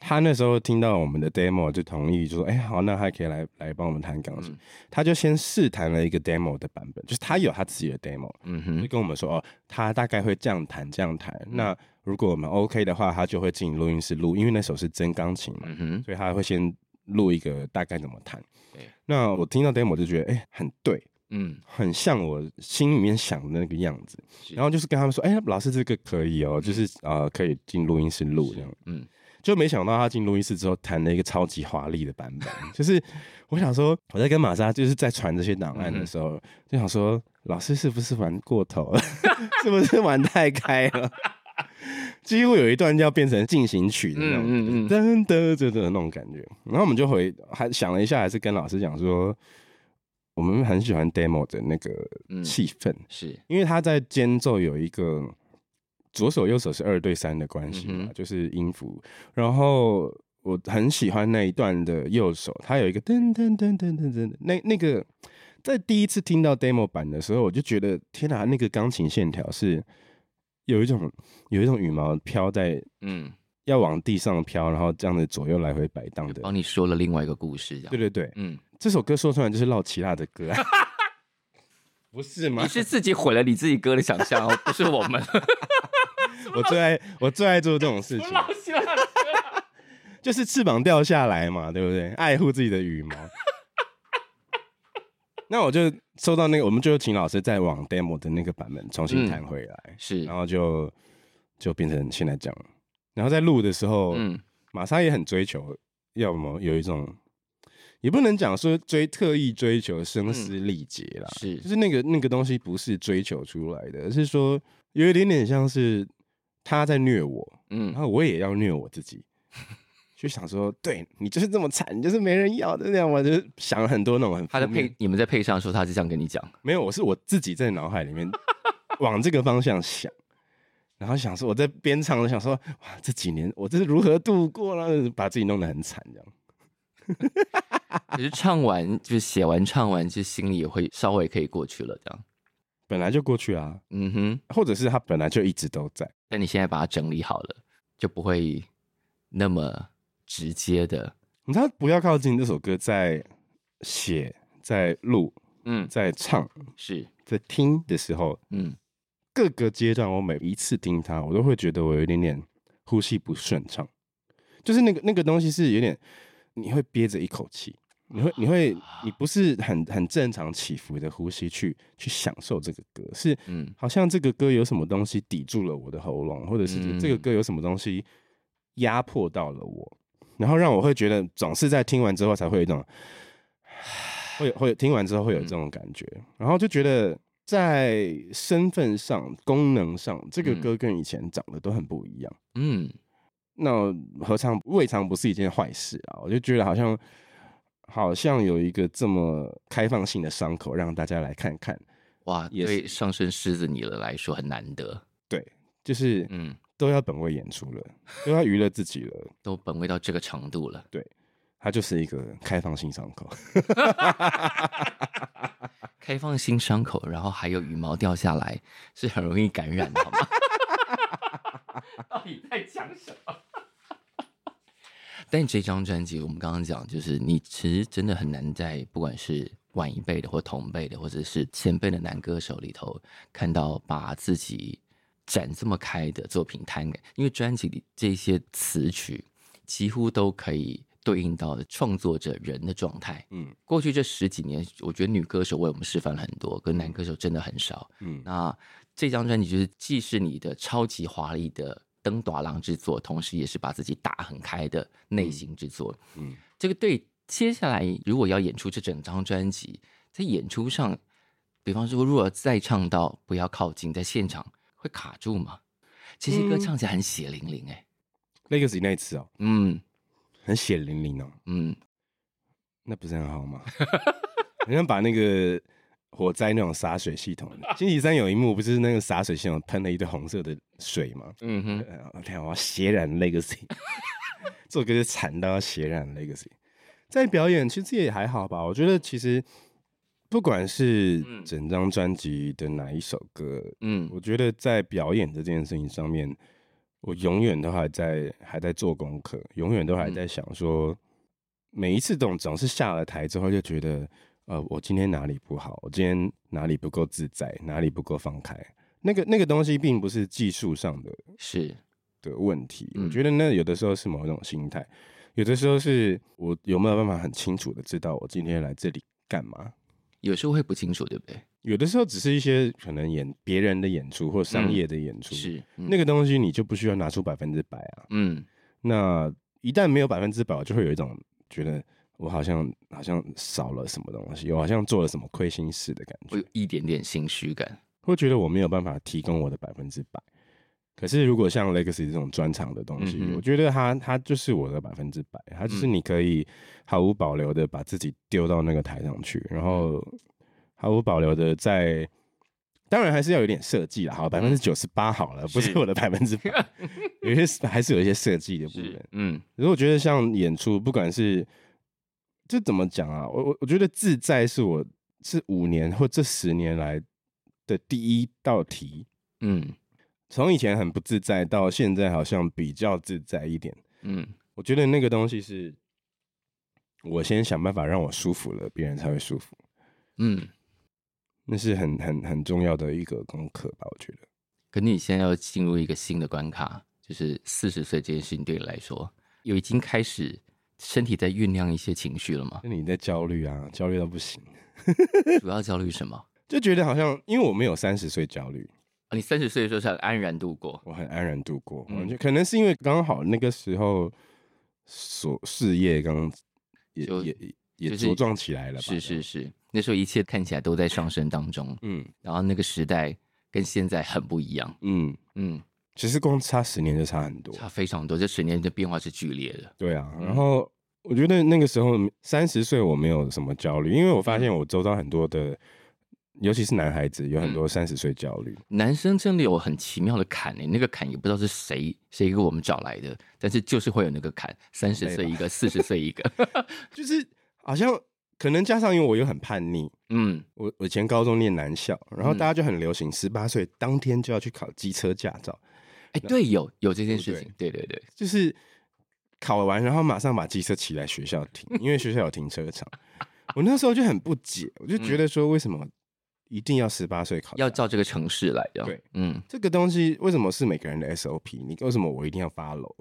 他那时候听到我们的 demo 就同意，就说：“哎、欸，好，那他可以来来帮我们弹钢琴。嗯”他就先试弹了一个 demo 的版本，就是他有他自己的 demo，嗯哼，就跟我们说：“哦，他大概会这样弹，这样弹。嗯”那如果我们 OK 的话，他就会进录音室录，因为那首是真钢琴嘛，嗯哼，所以他会先录一个大概怎么弹。那我听到 demo 就觉得，哎、欸，很对，嗯，很像我心里面想的那个样子。然后就是跟他们说：“哎、欸，老师，这个可以哦、喔，就是啊、呃，可以进录音室录这样。”嗯。就没想到他进录音室之后弹了一个超级华丽的版本，就是我想说我在跟玛莎就是在传这些档案的时候，就想说老师是不是玩过头了，(laughs) 是不是玩太开了？(laughs) 几乎有一段就要变成进行曲的那种，噔噔噔的那种感觉。然后我们就回还想了一下，还是跟老师讲说，我们很喜欢 demo 的那个气氛，是因为他在间奏有一个。左手右手是二对三的关系嘛，嗯、就是音符。然后我很喜欢那一段的右手，它有一个噔噔噔噔噔噔，那那个在第一次听到 demo 版的时候，我就觉得天哪，那个钢琴线条是有一种有一种羽毛飘在嗯。要往地上飘，然后这样子左右来回摆荡的。帮你说了另外一个故事，对对对，嗯，这首歌说出来就是绕其他的歌，(laughs) 不是吗？你是自己毁了你自己歌的想象哦，不是我们。我最爱我最爱做这种事情，就是翅膀掉下来嘛，对不对？爱护自己的羽毛。那我就收到那个，我们就请老师再往 demo 的那个版本重新弹回来，嗯、是，然后就就变成现在这样。然后在录的时候，嗯，玛莎也很追求，要么有一种，也不能讲说追特意追求声嘶力竭啦，是，就是那个那个东西不是追求出来的，而是说有一点点像是他在虐我，嗯，然后我也要虐我自己，(laughs) 就想说，对你就是这么惨，你就是没人要的那样，我就想了很多那种很。他在配你们在配上的时候，他是这样跟你讲，没有，我是我自己在脑海里面 (laughs) 往这个方向想。然后想说，我在边唱，我想说，哇，这几年我这是如何度过了？把自己弄得很惨，这样。(laughs) 可是唱完，就是写完唱完，就心里也会稍微可以过去了，这样。本来就过去啊，嗯哼，或者是他本来就一直都在，但你现在把它整理好了，就不会那么直接的。你知道，不要靠近这首歌，在写、在录、嗯，在唱，是。在听的时候，嗯。各个阶段，我每一次听它，我都会觉得我有一点点呼吸不顺畅，就是那个那个东西是有点，你会憋着一口气，你会你会你不是很很正常起伏的呼吸去去享受这个歌，是嗯，好像这个歌有什么东西抵住了我的喉咙，或者是这个歌有什么东西压迫到了我，然后让我会觉得总是在听完之后才会有一种，会会听完之后会有这种感觉，然后就觉得。在身份上、功能上，这个歌跟以前长得都很不一样。嗯，那何尝未尝不是一件坏事啊？我就觉得好像好像有一个这么开放性的伤口，让大家来看看。哇，也对上升狮子你了来说很难得。对，就是嗯，都要本位演出了，(laughs) 都要娱乐自己了，都本位到这个程度了。对，它就是一个开放性伤口。(laughs) (laughs) 开放性伤口，然后还有羽毛掉下来，是很容易感染的，好吗？到底在讲什么？但这张专辑，我们刚刚讲，就是你其实真的很难在不管是晚一辈的，或同辈的，或者是前辈的男歌手里头，看到把自己展这么开的作品摊给，因为专辑里这些词曲几乎都可以。对应到的创作者人的状态，嗯，过去这十几年，我觉得女歌手为我们示范了很多，跟男歌手真的很少，嗯，那这张专辑就是既是你的超级华丽的登大人之作，同时也是把自己打很开的内心之作，嗯，这个对接下来如果要演出这整张专辑，在演出上，比方说如果再唱到不要靠近，在现场会卡住吗？这些歌唱起来很血淋淋，哎，Legacy 那一次哦，嗯。很血淋淋哦，嗯，那不是很好吗？(laughs) 好像把那个火灾那种洒水系统，星期三有一幕不是那个洒水系统喷了一堆红色的水吗？嗯哼，我天，我要血染 Legacy，这首歌就惨到要血染 Legacy。在表演其实也还好吧，我觉得其实不管是整张专辑的哪一首歌，嗯，我觉得在表演这件事情上面。我永远都还在还在做功课，永远都还在想说，每一次总总是下了台之后就觉得，呃，我今天哪里不好，我今天哪里不够自在，哪里不够放开。那个那个东西并不是技术上的，是的问题。我觉得那有的时候是某种心态，有的时候是我有没有办法很清楚的知道我今天来这里干嘛。有时候会不清楚，对不对？有的时候只是一些可能演别人的演出或商业的演出，嗯、是、嗯、那个东西你就不需要拿出百分之百啊。嗯，那一旦没有百分之百，我就会有一种觉得我好像好像少了什么东西，我好像做了什么亏心事的感觉，会有一点点心虚感，会觉得我没有办法提供我的百分之百。可是如果像 Legacy 这种专场的东西，嗯、我觉得它它就是我的百分之百，它就是你可以毫无保留的把自己丢到那个台上去，然后。毫无保留的在当然还是要有点设计啦，好，百分之九十八好了，不是我的百分之百，(laughs) 有些还是有一些设计的部分。嗯，如果觉得像演出，不管是这怎么讲啊，我我我觉得自在是我是五年或这十年来的第一道题。嗯，从以前很不自在到现在好像比较自在一点。嗯，我觉得那个东西是我先想办法让我舒服了，别人才会舒服。嗯。那是很很很重要的一个功课吧，我觉得。可你现在要进入一个新的关卡，就是四十岁这件事情对你来说，有已经开始身体在酝酿一些情绪了吗？那你在焦虑啊，焦虑到不行。(laughs) 主要焦虑什么？就觉得好像，因为我没有三十岁焦虑。啊，你三十岁的时候是很安然度过，我很安然度过。嗯，就可能是因为刚好那个时候所事业刚也就也也茁壮起来了吧，是是是。那时候一切看起来都在上升当中，嗯，然后那个时代跟现在很不一样，嗯嗯，其实光差十年就差很多，差非常多，这十年的变化是剧烈的。对啊，然后我觉得那个时候三十岁我没有什么焦虑，因为我发现我周遭很多的，尤其是男孩子有很多三十岁焦虑。男生真的有很奇妙的坎诶，那个坎也不知道是谁谁给我们找来的，但是就是会有那个坎，三十岁一个，四十岁一个，(laughs) 就是好像。可能加上因为我又很叛逆，嗯，我我以前高中念男校，然后大家就很流行十八岁当天就要去考机车驾照，哎，对，有有这件事情，对对对，就是考完然后马上把机车骑来学校停，因为学校有停车场。我那时候就很不解，我就觉得说为什么一定要十八岁考，要照这个城市来的？对，嗯，这个东西为什么是每个人的 SOP？你为什么我一定要 follow？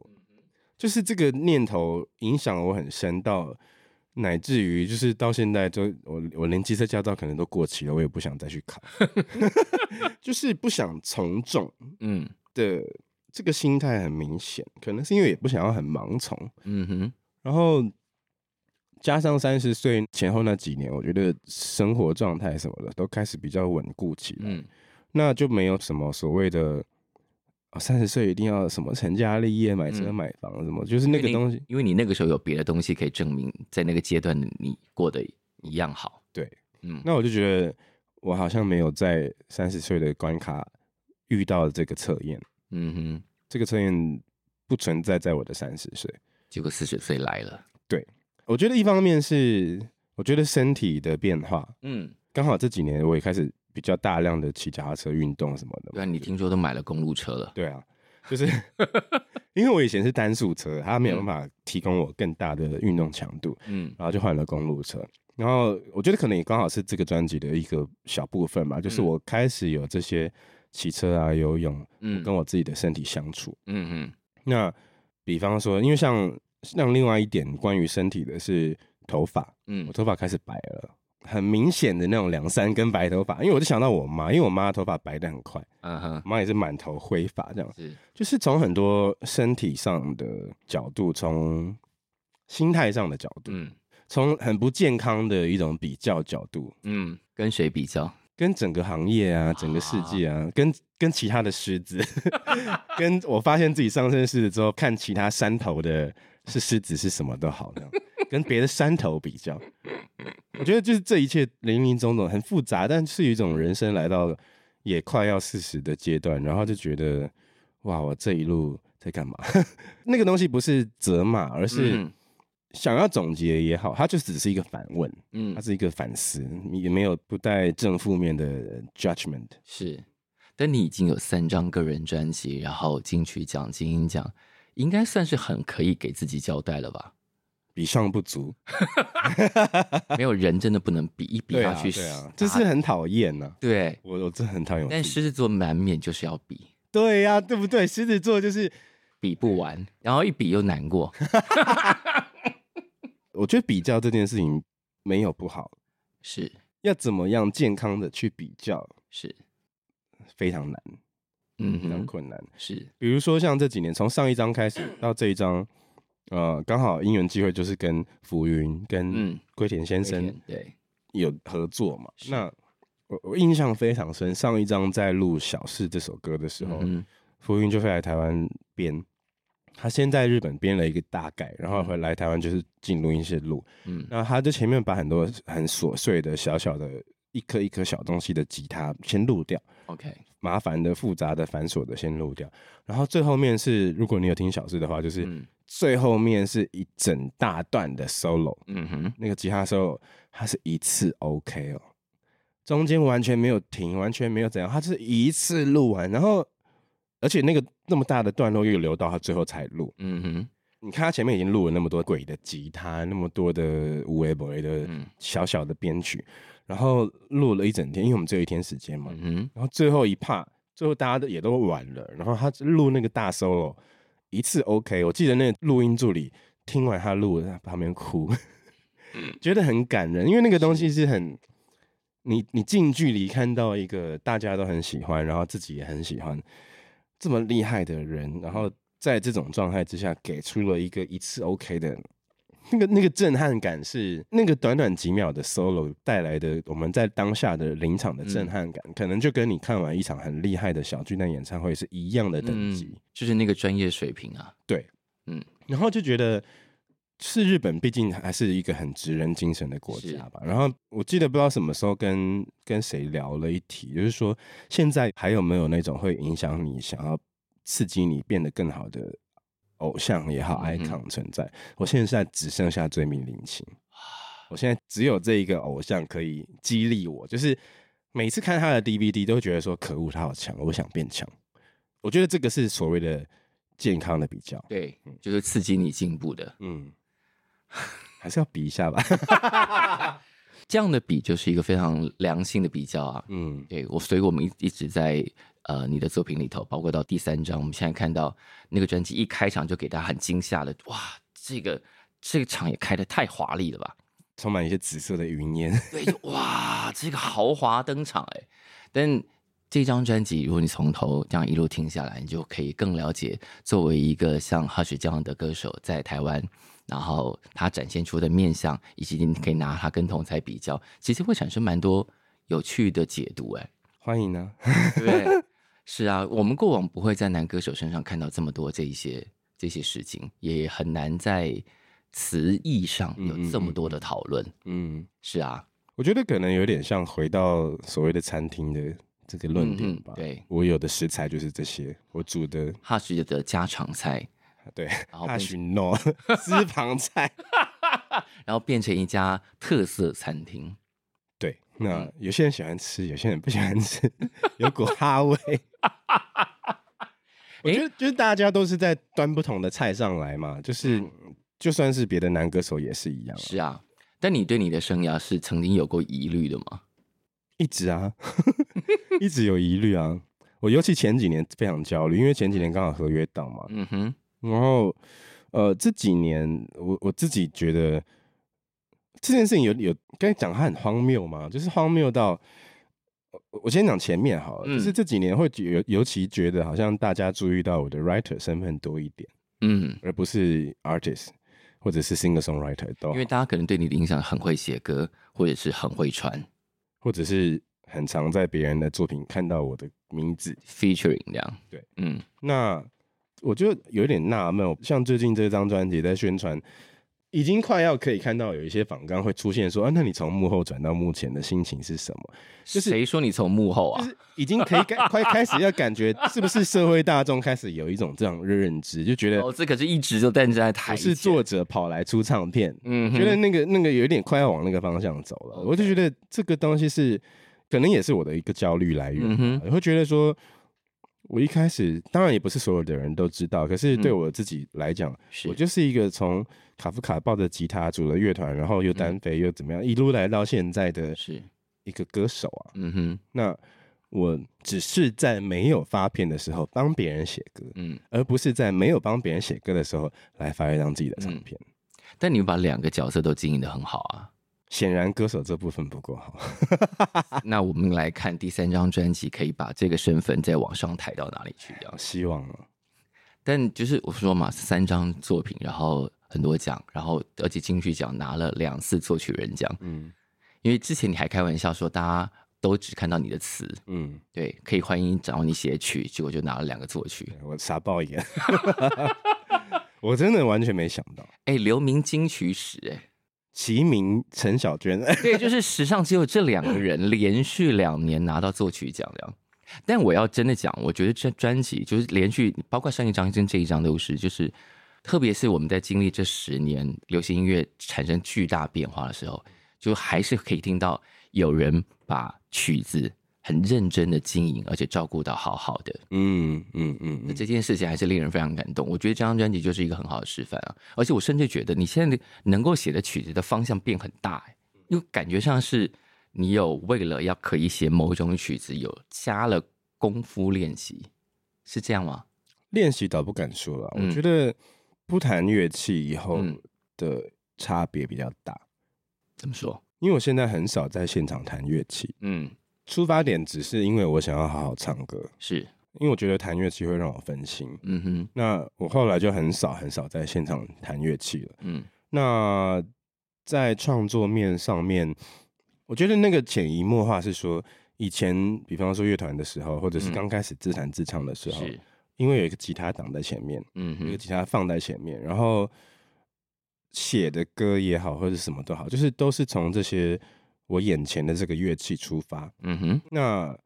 就是这个念头影响我很深到。乃至于就是到现在就我我连机车驾照可能都过期了，我也不想再去考，(laughs) 就是不想从众，嗯的这个心态很明显，可能是因为也不想要很盲从，嗯哼，然后加上三十岁前后那几年，我觉得生活状态什么的都开始比较稳固起来，嗯，那就没有什么所谓的。三十岁一定要什么成家立业、买车买房什么，嗯、就是那个东西因。因为你那个时候有别的东西可以证明，在那个阶段你过得一样好。对，嗯，那我就觉得我好像没有在三十岁的关卡遇到了这个测验。嗯哼，这个测验不存在在我的三十岁，结果四十岁来了。对，我觉得一方面是我觉得身体的变化，嗯，刚好这几年我也开始。比较大量的骑脚踏车运动什么的，对啊，你听说都买了公路车了？对啊，就是 (laughs) 因为我以前是单速车，它没有办法提供我更大的运动强度，嗯，然后就换了公路车。然后我觉得可能也刚好是这个专辑的一个小部分吧，就是我开始有这些骑车啊、游泳，嗯，跟我自己的身体相处，嗯嗯。那比方说，因为像像另外一点关于身体的是头发，嗯，我头发开始白了。很明显的那种两三根白头发，因为我就想到我妈，因为我妈头发白的很快，嗯哼，妈也是满头灰发这样，是，就是从很多身体上的角度，从心态上的角度，嗯，从很不健康的一种比较角度，嗯，跟谁比较？跟整个行业啊，整个世界啊，啊跟跟其他的狮子，(laughs) 跟我发现自己上身狮子之后，看其他山头的是狮子是什么都好这样，跟别的山头比较。我觉得就是这一切林林总总很复杂，但是有一种人生来到也快要四十的阶段，然后就觉得哇，我这一路在干嘛？(laughs) 那个东西不是责骂，而是想要总结也好，它就只是一个反问，嗯，它是一个反思，也没有不带正负面的 judgment。是，但你已经有三张个人专辑，然后金曲奖、金音奖，应该算是很可以给自己交代了吧？比上不足，(laughs) 没有人真的不能比一比下去，对啊，这是很讨厌呐。对，我我真的很讨厌。但狮子座难免就是要比，对呀，对不对？狮子座就是比不完，然后一比又难过。(laughs) 我觉得比较这件事情没有不好，是要怎么样健康的去比较，是非常难，嗯，非常困难。是，比如说像这几年，从上一张开始到这一张。呃，刚好因缘机会就是跟浮云、跟龟田先生对有合作嘛。那我我印象非常深，上一张在录《小事》这首歌的时候，嗯、浮云就会来台湾编。他先在日本编了一个大概，然后回来台湾就是进录音室录。嗯，那他就前面把很多很琐碎的小小的。一颗一颗小东西的吉他先录掉，OK，麻烦的、复杂的、繁琐的先录掉，然后最后面是，如果你有听小事的话，就是最后面是一整大段的 solo，嗯哼，那个吉他 solo 它是一次 OK 哦，中间完全没有停，完全没有怎样，它是一次录完，然后而且那个那么大的段落又留到他最后才录，嗯哼。你看他前面已经录了那么多鬼的吉他，那么多的无为 boy 的小小的编曲，嗯、然后录了一整天，因为我们只有一天时间嘛。嗯、然后最后一 part，最后大家都也都完了，然后他录那个大 solo，一次 OK。我记得那个录音助理听完他录，在旁边哭，(laughs) 嗯、觉得很感人，因为那个东西是很你你近距离看到一个大家都很喜欢，然后自己也很喜欢这么厉害的人，然后。在这种状态之下，给出了一个一次 OK 的那个那个震撼感，是那个短短几秒的 solo 带来的。我们在当下的临场的震撼感，嗯、可能就跟你看完一场很厉害的小巨蛋演唱会是一样的等级，嗯、就是那个专业水平啊。对，嗯，然后就觉得是日本，毕竟还是一个很职人精神的国家吧。然后我记得不知道什么时候跟跟谁聊了一题，就是说现在还有没有那种会影响你想要。刺激你变得更好的偶像也好，icon 存在。我现在只剩下椎名林檎，我现在只有这一个偶像可以激励我，就是每次看他的 DVD 都觉得说可恶，他好强，我想变强。我觉得这个是所谓的健康的比较，对，就是刺激你进步的。嗯，(laughs) 还是要比一下吧。(laughs) 这样的比就是一个非常良性的比较啊。嗯，对我，所以我们一一直在。呃，你的作品里头，包括到第三张，我们现在看到那个专辑一开场就给大家很惊吓的，哇，这个这个场也开的太华丽了吧，充满一些紫色的云烟，对，哇，这个豪华登场哎，但这张专辑，如果你从头这样一路听下来，你就可以更了解，作为一个像 Hush 这样的歌手在台湾，然后他展现出的面相，以及你可以拿他跟同才比较，其实会产生蛮多有趣的解读哎，欢迎呢，对。(laughs) 是啊，我们过往不会在男歌手身上看到这么多这一些这些事情，也很难在词义上有这么多的讨论。嗯，嗯，是啊，我觉得可能有点像回到所谓的餐厅的这个论点吧。嗯、对，我有的食材就是这些，我煮的哈许的家常菜，对，哈许 no 私房菜，(laughs) 然后变成一家特色餐厅。对那有些人喜欢吃，有些人不喜欢吃，有股哈味。(laughs) 我觉得就是大家都是在端不同的菜上来嘛，就是就算是别的男歌手也是一样。是啊，但你对你的生涯是曾经有过疑虑的吗？一直啊，(laughs) 一直有疑虑啊。我尤其前几年非常焦虑，因为前几年刚好合约到嘛。嗯哼。然后呃，这几年我我自己觉得。这件事情有有刚才讲它很荒谬嘛，就是荒谬到，我先讲前面好了，嗯、就是这几年会尤尤其觉得好像大家注意到我的 writer 身份多一点，嗯，而不是 artist 或者是 singer songwriter 都，因为大家可能对你的印象很会写歌，或者是很会传，或者是很常在别人的作品看到我的名字。Featuring 这样，对，嗯，那我就有点纳闷，像最近这张专辑在宣传。已经快要可以看到有一些访纲会出现说啊，那你从幕后转到幕前的心情是什么？就是谁说你从幕后啊？就是已经可以感快开始要感觉是不是社会大众开始有一种这样的认知，就觉得哦，这可是一直就站在台，是作者跑来出唱片，嗯，觉得那个那个有点快要往那个方向走了。我就觉得这个东西是可能也是我的一个焦虑来源，嗯哼，我会觉得说。我一开始当然也不是所有的人都知道，可是对我自己来讲，嗯、我就是一个从卡夫卡抱着吉他组了乐团，然后又单飞又怎么样，嗯、一路来到现在的是一个歌手啊。嗯哼，那我只是在没有发片的时候帮别人写歌，嗯，而不是在没有帮别人写歌的时候来发一张自己的唱片。嗯、但你们把两个角色都经营的很好啊。显然歌手这部分不够好，(laughs) 那我们来看第三张专辑，可以把这个身份再往上抬到哪里去？这样希望啊。但就是我说嘛，三张作品，然后很多奖，然后而且金曲奖拿了两次作曲人奖。嗯，因为之前你还开玩笑说，大家都只看到你的词，嗯，对，可以欢迎找你写曲，结果就拿了两个作曲，我傻爆眼，(laughs) (laughs) 我真的完全没想到。哎、欸，留名金曲史、欸，哎。齐名陈小娟。(laughs) 对，就是史上只有这两个人连续两年拿到作曲奖的。但我要真的讲，我觉得这专辑就是连续，包括上一张跟这一张都是，就是特别是我们在经历这十年流行音乐产生巨大变化的时候，就还是可以听到有人把曲子很认真的经营，而且照顾到好好的。嗯嗯嗯，那这件事情还是令人非常感动。我觉得这张专辑就是一个很好的示范啊，而且我甚至觉得你现在能够写的曲子的方向变很大，因为感觉上是。你有为了要可以写某种曲子，有加了功夫练习，是这样吗？练习倒不敢说了，嗯、我觉得不弹乐器以后的差别比较大。怎么说？因为我现在很少在现场弹乐器。嗯，出发点只是因为我想要好好唱歌，是因为我觉得弹乐器会让我分心。嗯哼，那我后来就很少很少在现场弹乐器了。嗯，那在创作面上面。我觉得那个潜移默化是说，以前比方说乐团的时候，或者是刚开始自弹自唱的时候，嗯、因为有一个吉他挡在前面，嗯哼，一个吉他放在前面，然后写的歌也好，或者什么都好，就是都是从这些我眼前的这个乐器出发，嗯哼。那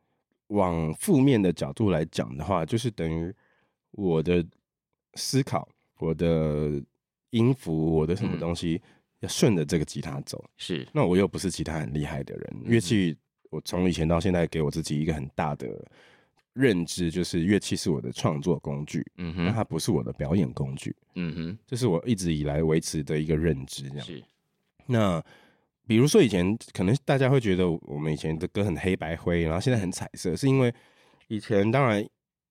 往负面的角度来讲的话，就是等于我的思考、我的音符、我的什么东西。嗯要顺着这个吉他走，是。那我又不是吉他很厉害的人，乐器我从以前到现在给我自己一个很大的认知，就是乐器是我的创作工具，嗯哼，那它不是我的表演工具，嗯哼，这是我一直以来维持的一个认知，这样。是。那比如说以前可能大家会觉得我们以前的歌很黑白灰，然后现在很彩色，是因为以前当然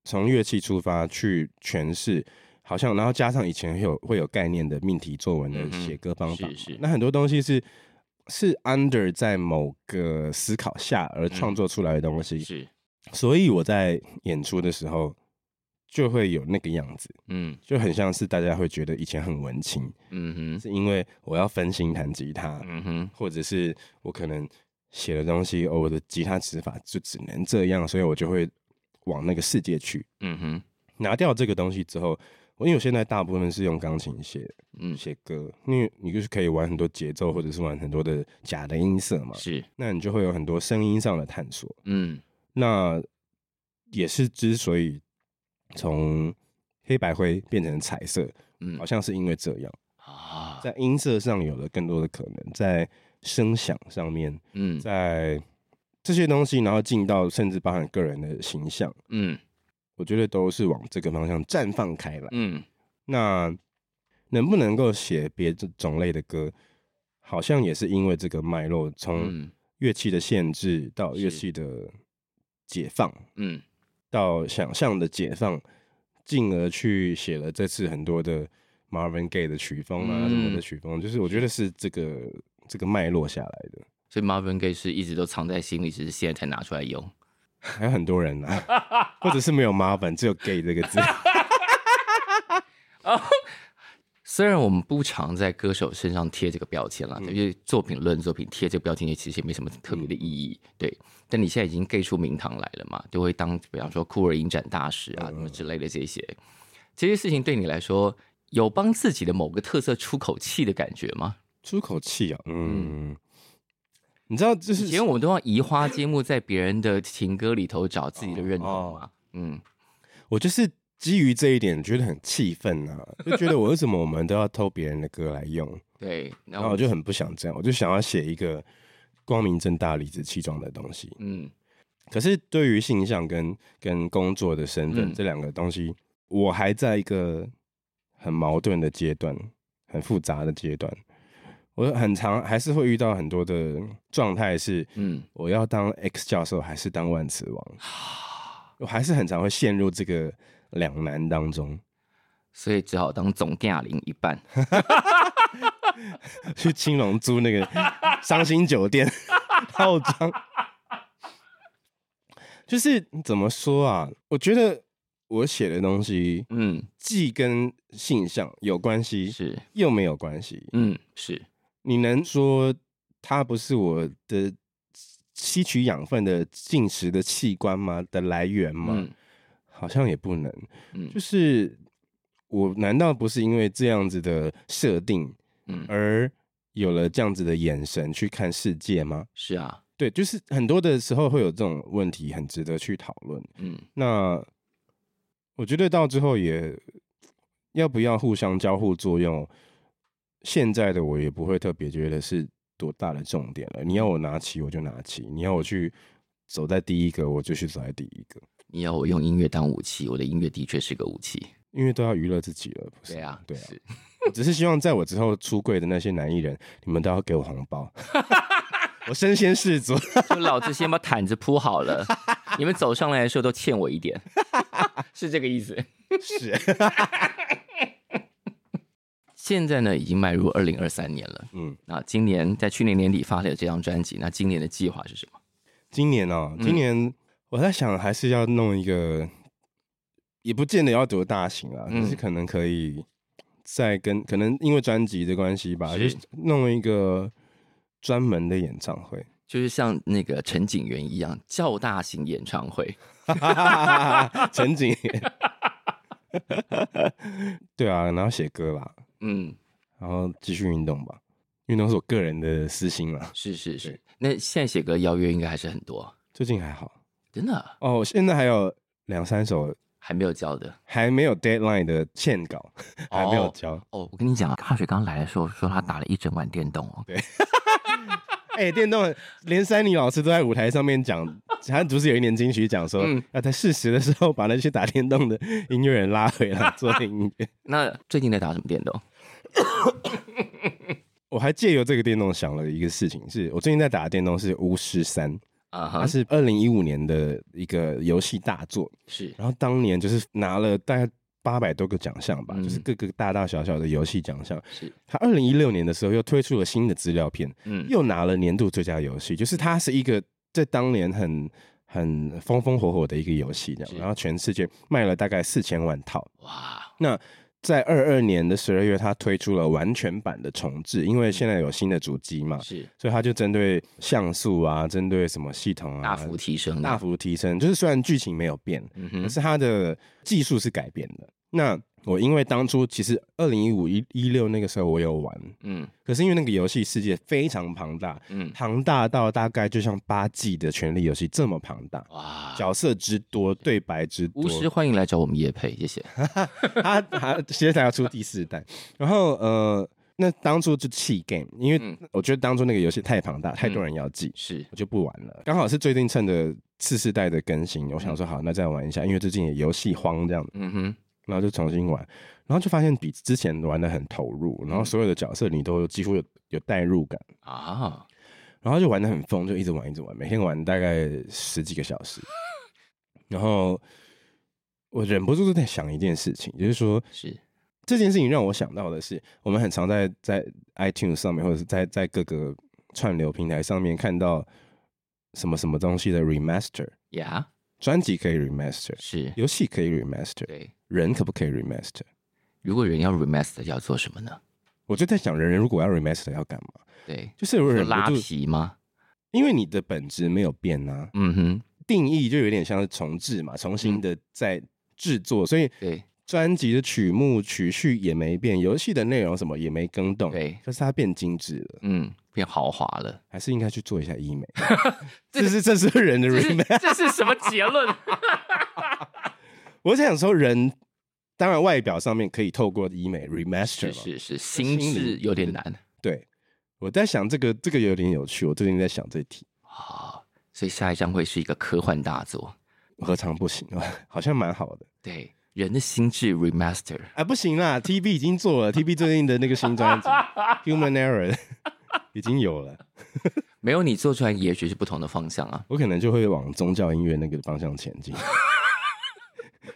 从乐器出发去诠释。好像，然后加上以前会有会有概念的命题作文的写歌方法，嗯、是是，那很多东西是是 under 在某个思考下而创作出来的东西，嗯、是，所以我在演出的时候就会有那个样子，嗯，就很像是大家会觉得以前很文青，嗯哼，是因为我要分心弹吉他，嗯哼，或者是我可能写的东西，哦，我的吉他指法就只能这样，所以我就会往那个世界去，嗯哼，拿掉这个东西之后。因为我现在大部分是用钢琴写，嗯，写歌，因为你就是可以玩很多节奏，或者是玩很多的假的音色嘛，是，那你就会有很多声音上的探索，嗯，那也是之所以从黑白灰变成彩色，嗯，好像是因为这样啊，在音色上有了更多的可能，在声响上面，嗯，在这些东西，然后进到甚至包含个人的形象，嗯。我觉得都是往这个方向绽放开来。嗯，那能不能够写别的种类的歌，好像也是因为这个脉络，从乐器的限制到乐器的解放，嗯，到想象的解放，进而去写了这次很多的 Marvin Gaye 的曲风啊，什么的曲风，就是我觉得是这个这个脉络下来的。所以 Marvin Gaye 是一直都藏在心里，只是现在才拿出来用。(laughs) 还有很多人呢、啊，或者是没有 Marvin，只有 Gay 这个字。(laughs) 哦，虽然我们不常在歌手身上贴这个标签了，因为作品论作品贴这个标签也，其实也没什么特别的意义。对，但你现在已经 Gay 出名堂来了嘛，就会当比方说酷儿影展大使啊什么之类的这些，这些事情对你来说有帮自己的某个特色出口气的感觉吗？出口气啊，嗯。你知道，就是以前我们都要移花接木，在别人的情歌里头找自己的认同嘛。哦、嗯，我就是基于这一点觉得很气愤啊，(laughs) 就觉得我为什么我们都要偷别人的歌来用？对，然后我就很不想这样，我就想要写一个光明正大、理直气壮的东西。嗯，可是对于形象跟跟工作的身份、嗯、这两个东西，我还在一个很矛盾的阶段，很复杂的阶段。我很常还是会遇到很多的状态是，嗯，我要当 X 教授还是当万磁王？(sighs) 我还是很常会陷入这个两难当中，所以只好当总驾龄一半，(laughs) 去青龙租那个伤心酒店 (laughs) 套装。就是怎么说啊？我觉得我写的东西，嗯，既跟性向有关系，是又没有关系，嗯，是。你能说它不是我的吸取养分的进食的器官吗？的来源吗？嗯、好像也不能。嗯、就是我难道不是因为这样子的设定，而有了这样子的眼神去看世界吗？是啊，对，就是很多的时候会有这种问题，很值得去讨论。嗯，那我觉得到最后也要不要互相交互作用，现在的我也不会特别觉得是多大的重点了。你要我拿起我就拿起，你要我去走在第一个我就去走在第一个。你要我用音乐当武器，我的音乐的确是个武器。因为都要娱乐自己了，不是？对啊，对啊。(laughs) 是只是希望在我之后出柜的那些男艺人，你们都要给我红包。(laughs) 我身先士卒，(laughs) 就老子先把毯子铺好了，你们走上来的时候都欠我一点，是这个意思。是。现在呢，已经迈入二零二三年了。嗯，那今年在去年年底发了这张专辑，那今年的计划是什么？今年哦，今年我在想，还是要弄一个。也不见得要多大型啊，嗯、就是可能可以再跟可能因为专辑的关系吧，就弄一个专门的演唱会，就是像那个陈景元一样较大型演唱会。(laughs) 陈景元，(laughs) 对啊，然后写歌吧，嗯，然后继续运动吧，运动是我个人的私心嘛。是是是，那现在写歌邀约应该还是很多，最近还好，真的哦，现在还有两三首。还没有交的，还没有 deadline 的欠稿，还没有交。哦，我跟你讲啊，哈水刚来的时候说他打了一整晚电动哦。对，(laughs) 哎、欸，电动连珊妮老师都在舞台上面讲，他不是有一年金曲讲说，嗯、要在适时的时候把那些打电动的音乐人拉回来做 (laughs) 音乐。那最近在打什么电动？我还借由这个电动想了一个事情，是我最近在打的电动是巫师三。啊，uh. 它是二零一五年的一个游戏大作，是。然后当年就是拿了大概八百多个奖项吧，嗯、就是各个大大小小的游戏奖项。是。它二零一六年的时候又推出了新的资料片，嗯，又拿了年度最佳游戏，就是它是一个在当年很很风风火火的一个游戏，这样。然后全世界卖了大概四千万套，哇，那。在二二年的十二月，它推出了完全版的重置，因为现在有新的主机嘛，是，所以它就针对像素啊，针对什么系统啊，大幅提升，大幅提升，就是虽然剧情没有变，嗯哼，可是它的技术是改变的。那我因为当初其实二零一五一一六那个时候我有玩，嗯，可是因为那个游戏世界非常庞大，嗯，庞大到大概就像八 G 的权力游戏这么庞大，哇，角色之多，对白之多。巫师欢迎来找我们叶配，谢谢。(laughs) 他他现在要出第四代，然后呃，那当初就弃 game，因为我觉得当初那个游戏太庞大，太多人要记，是。我就不玩了。刚好是最近趁着次世代的更新，我想说好，那再玩一下，因为最近也游戏荒这样，嗯哼。然后就重新玩，然后就发现比之前玩的很投入，然后所有的角色你都几乎有有代入感。啊，然后就玩的很疯，就一直玩一直玩，每天玩大概十几个小时。(laughs) 然后我忍不住就在想一件事情，就是说，是。这件事情让我想到的是，我们很常在在 iTunes 上面，或者是在在各个串流平台上面看到什么什么东西的 remaster，呀，专辑可以 remaster，是游戏可以 remaster，对。人可不可以 remaster？如果人要 remaster，要做什么呢？我就在想，人人如果要 remaster 要干嘛？对，就是有人拉皮吗？因为你的本质没有变啊。嗯哼，定义就有点像是重置嘛，重新的在制作，嗯、所以对专辑的曲目曲序也没变，游戏的内容什么也没更动，对，可是它变精致了，嗯，变豪华了，还是应该去做一下医美？(laughs) 这是这是人的 remaster，这是什么结论？(laughs) 我想说，人当然外表上面可以透过医美 remaster，是是是，心智有点难。对，我在想这个这个有点有趣，我最近在想这题啊，所以下一张会是一个科幻大作，何尝不行啊？(laughs) 好像蛮好的。对，人的心智 remaster，啊，不行啦，TB 已经做了，TB 最近的那个新专辑 Human Error 已经有了，(laughs) 没有你做出来，也许是不同的方向啊。我可能就会往宗教音乐那个方向前进。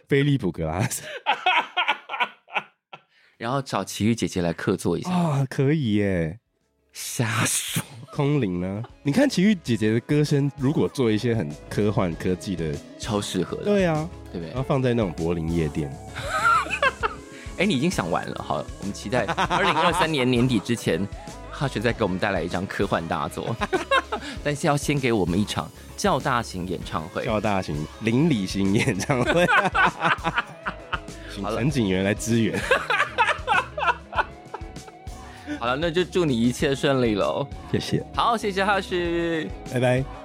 菲利普格拉斯，然后找奇遇姐姐来客座一下啊，可以耶！瞎说，空灵呢？你看奇遇姐姐的歌声，如果做一些很科幻科技的，超适合的。对啊，对不对？然后放在那种柏林夜店。(laughs) 哎，你已经想完了，好，我们期待二零二三年年底之前，哈雪再给我们带来一张科幻大作。(laughs) 但是要先给我们一场较大型演唱会，较大型邻里型演唱会，(laughs) 请陈景元来支援。好好了，那就祝你一切顺利喽。谢谢。好，谢谢哈雪，拜拜。